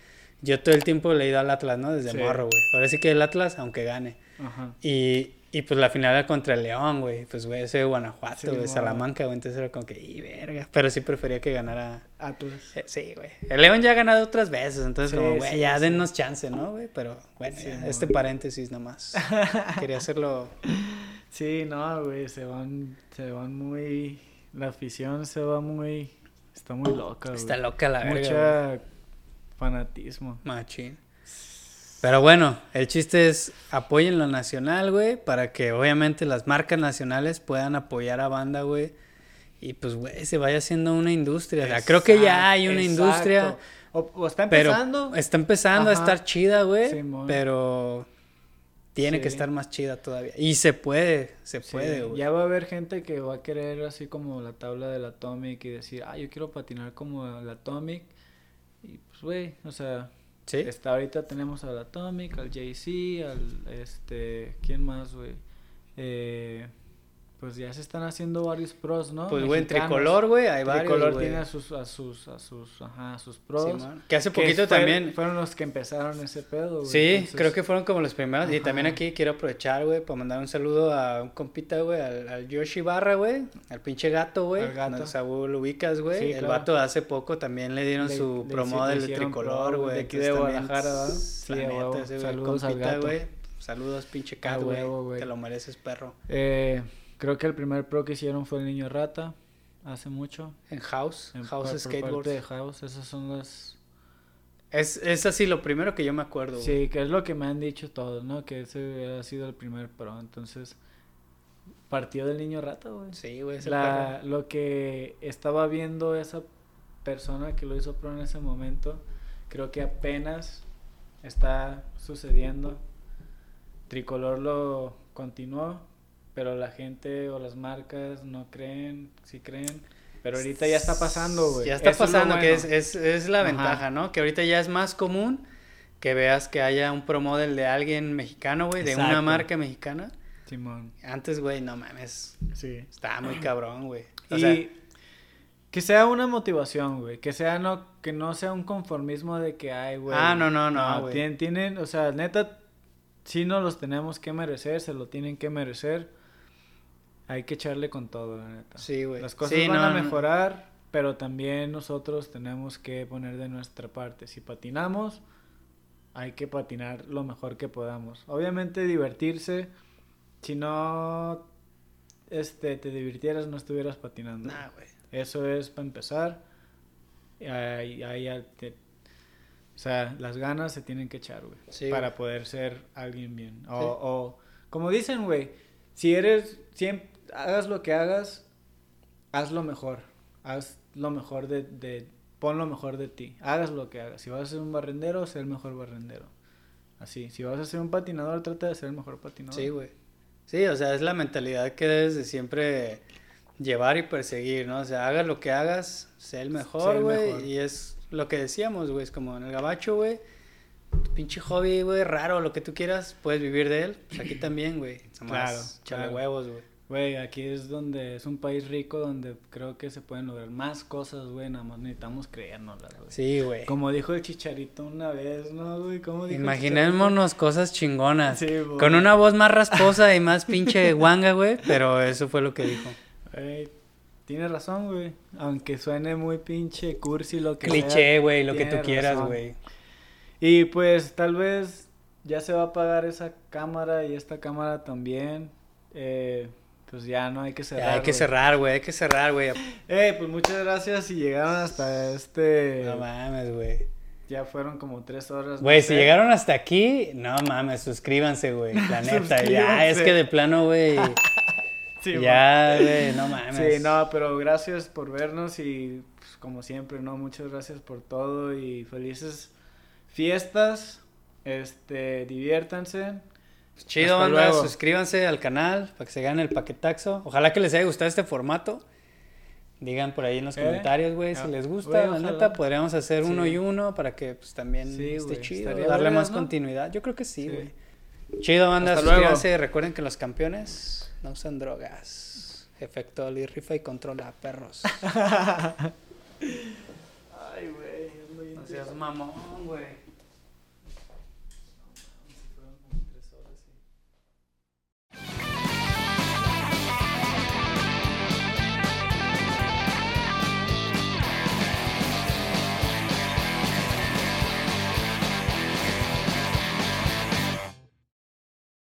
yo todo el tiempo le he ido al Atlas, ¿no? Desde Sí. morro, güey, ahora sí que el Atlas, aunque gane, Ajá. y, y pues la final era contra el León, güey, pues, güey, ese de Guanajuato, güey, mo. Salamanca, güey, entonces era como que, y verga, pero sí prefería que ganara, Atlas. eh, sí, güey, el León ya ha ganado otras veces, entonces Sí, como, güey, ya dennos chance, ¿no, güey? Pero, bueno, Sí, ya, este paréntesis nomás, quería hacerlo, Sí, no, güey, se van, se van muy... La afición se va muy... Está muy loca, güey. está loca la verga, güey. Fanatismo. Machín. Pero bueno, el chiste es apoyen lo nacional, güey, para que obviamente las marcas nacionales puedan apoyar a banda, güey. Y pues, güey, se vaya haciendo una industria. O sea, creo que ya hay una Exacto, industria. O, o está pero empezando. está empezando a estar chida, güey, pero tiene que estar más chida todavía. Y se puede, se Sí, puede, güey. ya va a haber gente que va a querer así como la tabla del Atomic y decir, ah, yo quiero patinar como el Atomic. Güey, o sea, Sí. está ahorita tenemos al Atomic, al JC, al este, ¿quién más, güey? Eh, pues ya se están haciendo varios pros, ¿no? Pues, güey, tricolor, güey, hay varios, Tricolor tiene a sus, a sus, a sus, ajá, a sus pros. Que hace que poquito fue- también... Fueron los que empezaron ese pedo, güey. Sí, entonces- creo que fueron como los primeros. Y también aquí quiero aprovechar, güey, para mandar un saludo a un compita, güey, al, al Yoshi Barra, güey, al pinche gato, güey. Al gato. No, lo ubicas, güey. Sí, el claro. vato hace poco también le dieron Le- su promo del tricolor, güey. de aquí de Guadalajara, la Sí, Saludos al compita, gato. güey. Saludos, pinche cat, güey. Te lo mereces, perro. Eh, creo que el primer pro que hicieron fue el niño rata, hace mucho. En House, En- House por- por Skateboards. parte de House, esas son las... Es, es así lo primero que yo me acuerdo, güey. Sí, que es lo que me han dicho todos, ¿no? Que ese ha sido el primer pro, entonces... Partió del niño rata, güey. Sí, güey, La, perro. lo que estaba viendo esa persona que lo hizo pro en ese momento, creo que apenas está sucediendo. Tricolor lo continuó, pero la gente o las marcas no creen, sí creen. Pero ahorita ya está pasando, güey. Ya está Eso es lo pasando, que es, es, es la Ajá. ventaja, ¿no? Que ahorita ya es más común que veas que haya un promodel de alguien mexicano, güey, de una marca mexicana. Simón, Antes, güey, no mames, sí. estaba muy cabrón, güey. O y sea, que sea una motivación, güey. Que sea no, que no sea un conformismo de que hay, güey. Ah, no, no, no. Tienen, tienen, o sea, neta, sí nos los tenemos que merecer, se lo tienen que merecer. Hay que echarle con todo, la neta. sí, güey. Las cosas Sí, van no, a no. mejorar, pero también nosotros tenemos que poner de nuestra parte. Si patinamos, hay que patinar lo mejor que podamos. Obviamente divertirse. Si no este, te divirtieras, no estuvieras patinando. Nah, güey. Eso es para empezar. Ahí- ahí te- o sea, las ganas se tienen que echar, güey. Sí, para güey. poder ser alguien bien. O, Sí. o como dicen, güey, si eres, siempre, hagas lo que hagas, haz lo mejor. Haz lo mejor de, de, pon lo mejor de ti. Hagas lo que hagas. Si vas a ser un barrendero, sé el mejor barrendero. Así. Si vas a ser un patinador, trata de ser el mejor patinador. Sí, güey. Sí, o sea, es la mentalidad que debes de siempre llevar y perseguir, ¿no? O sea, hagas lo que hagas, sé el mejor, güey. mejor. Y es lo que decíamos, güey. Es como en el gabacho, güey. tu Pinche hobby, güey, raro, lo que tú quieras, puedes vivir de él. Pues aquí también, güey. Claro, échale claro. huevos, güey. Güey, aquí es donde es un país rico donde creo que se pueden lograr más cosas, güey, nada más necesitamos creérnoslas, güey. Sí, güey. Como dijo el Chicharito una vez, ¿no, güey? ¿Cómo dijo Imaginémonos cosas chingonas. Sí, güey. con una voz más rasposa y más pinche guanga, güey. Pero eso fue lo que dijo. Güey, tiene razón, güey. Aunque suene muy pinche cursi lo que Cliché, güey, lo que tú quieras, razón. güey. Y pues tal vez ya se va a apagar esa cámara y esta cámara también. Eh, pues ya no hay que cerrar. Ya hay que güey. cerrar, güey. Hay que cerrar, güey. Eh, pues muchas gracias si llegaron hasta este. No mames, güey. ya fueron como tres horas. no Güey, si sé. llegaron hasta aquí, no mames, suscríbanse, güey. La neta, ya. Es que de plano, güey. Sí, ya, güey, no mames. Sí, no, pero gracias por vernos y pues, como siempre, ¿no? Muchas gracias por todo y felices fiestas. Este, diviértanse. Pues chido, Hasta banda. luego. Suscríbanse al canal para que se ganen el paquetaxo. Ojalá que les haya gustado este formato. Digan por ahí en los ¿Eh? comentarios, güey, si Ah, les gusta. güey, la ojalá. neta, podríamos hacer uno y uno para que pues también Sí, esté chido. Darle más ¿no? continuidad. Yo creo que sí, Sí. güey. Chido, banda. Hasta luego. suscríbanse. Recuerden que los campeones no usan drogas. Efecto Oli rifa y controla perros. Ay, güey, no seas mamón, güey.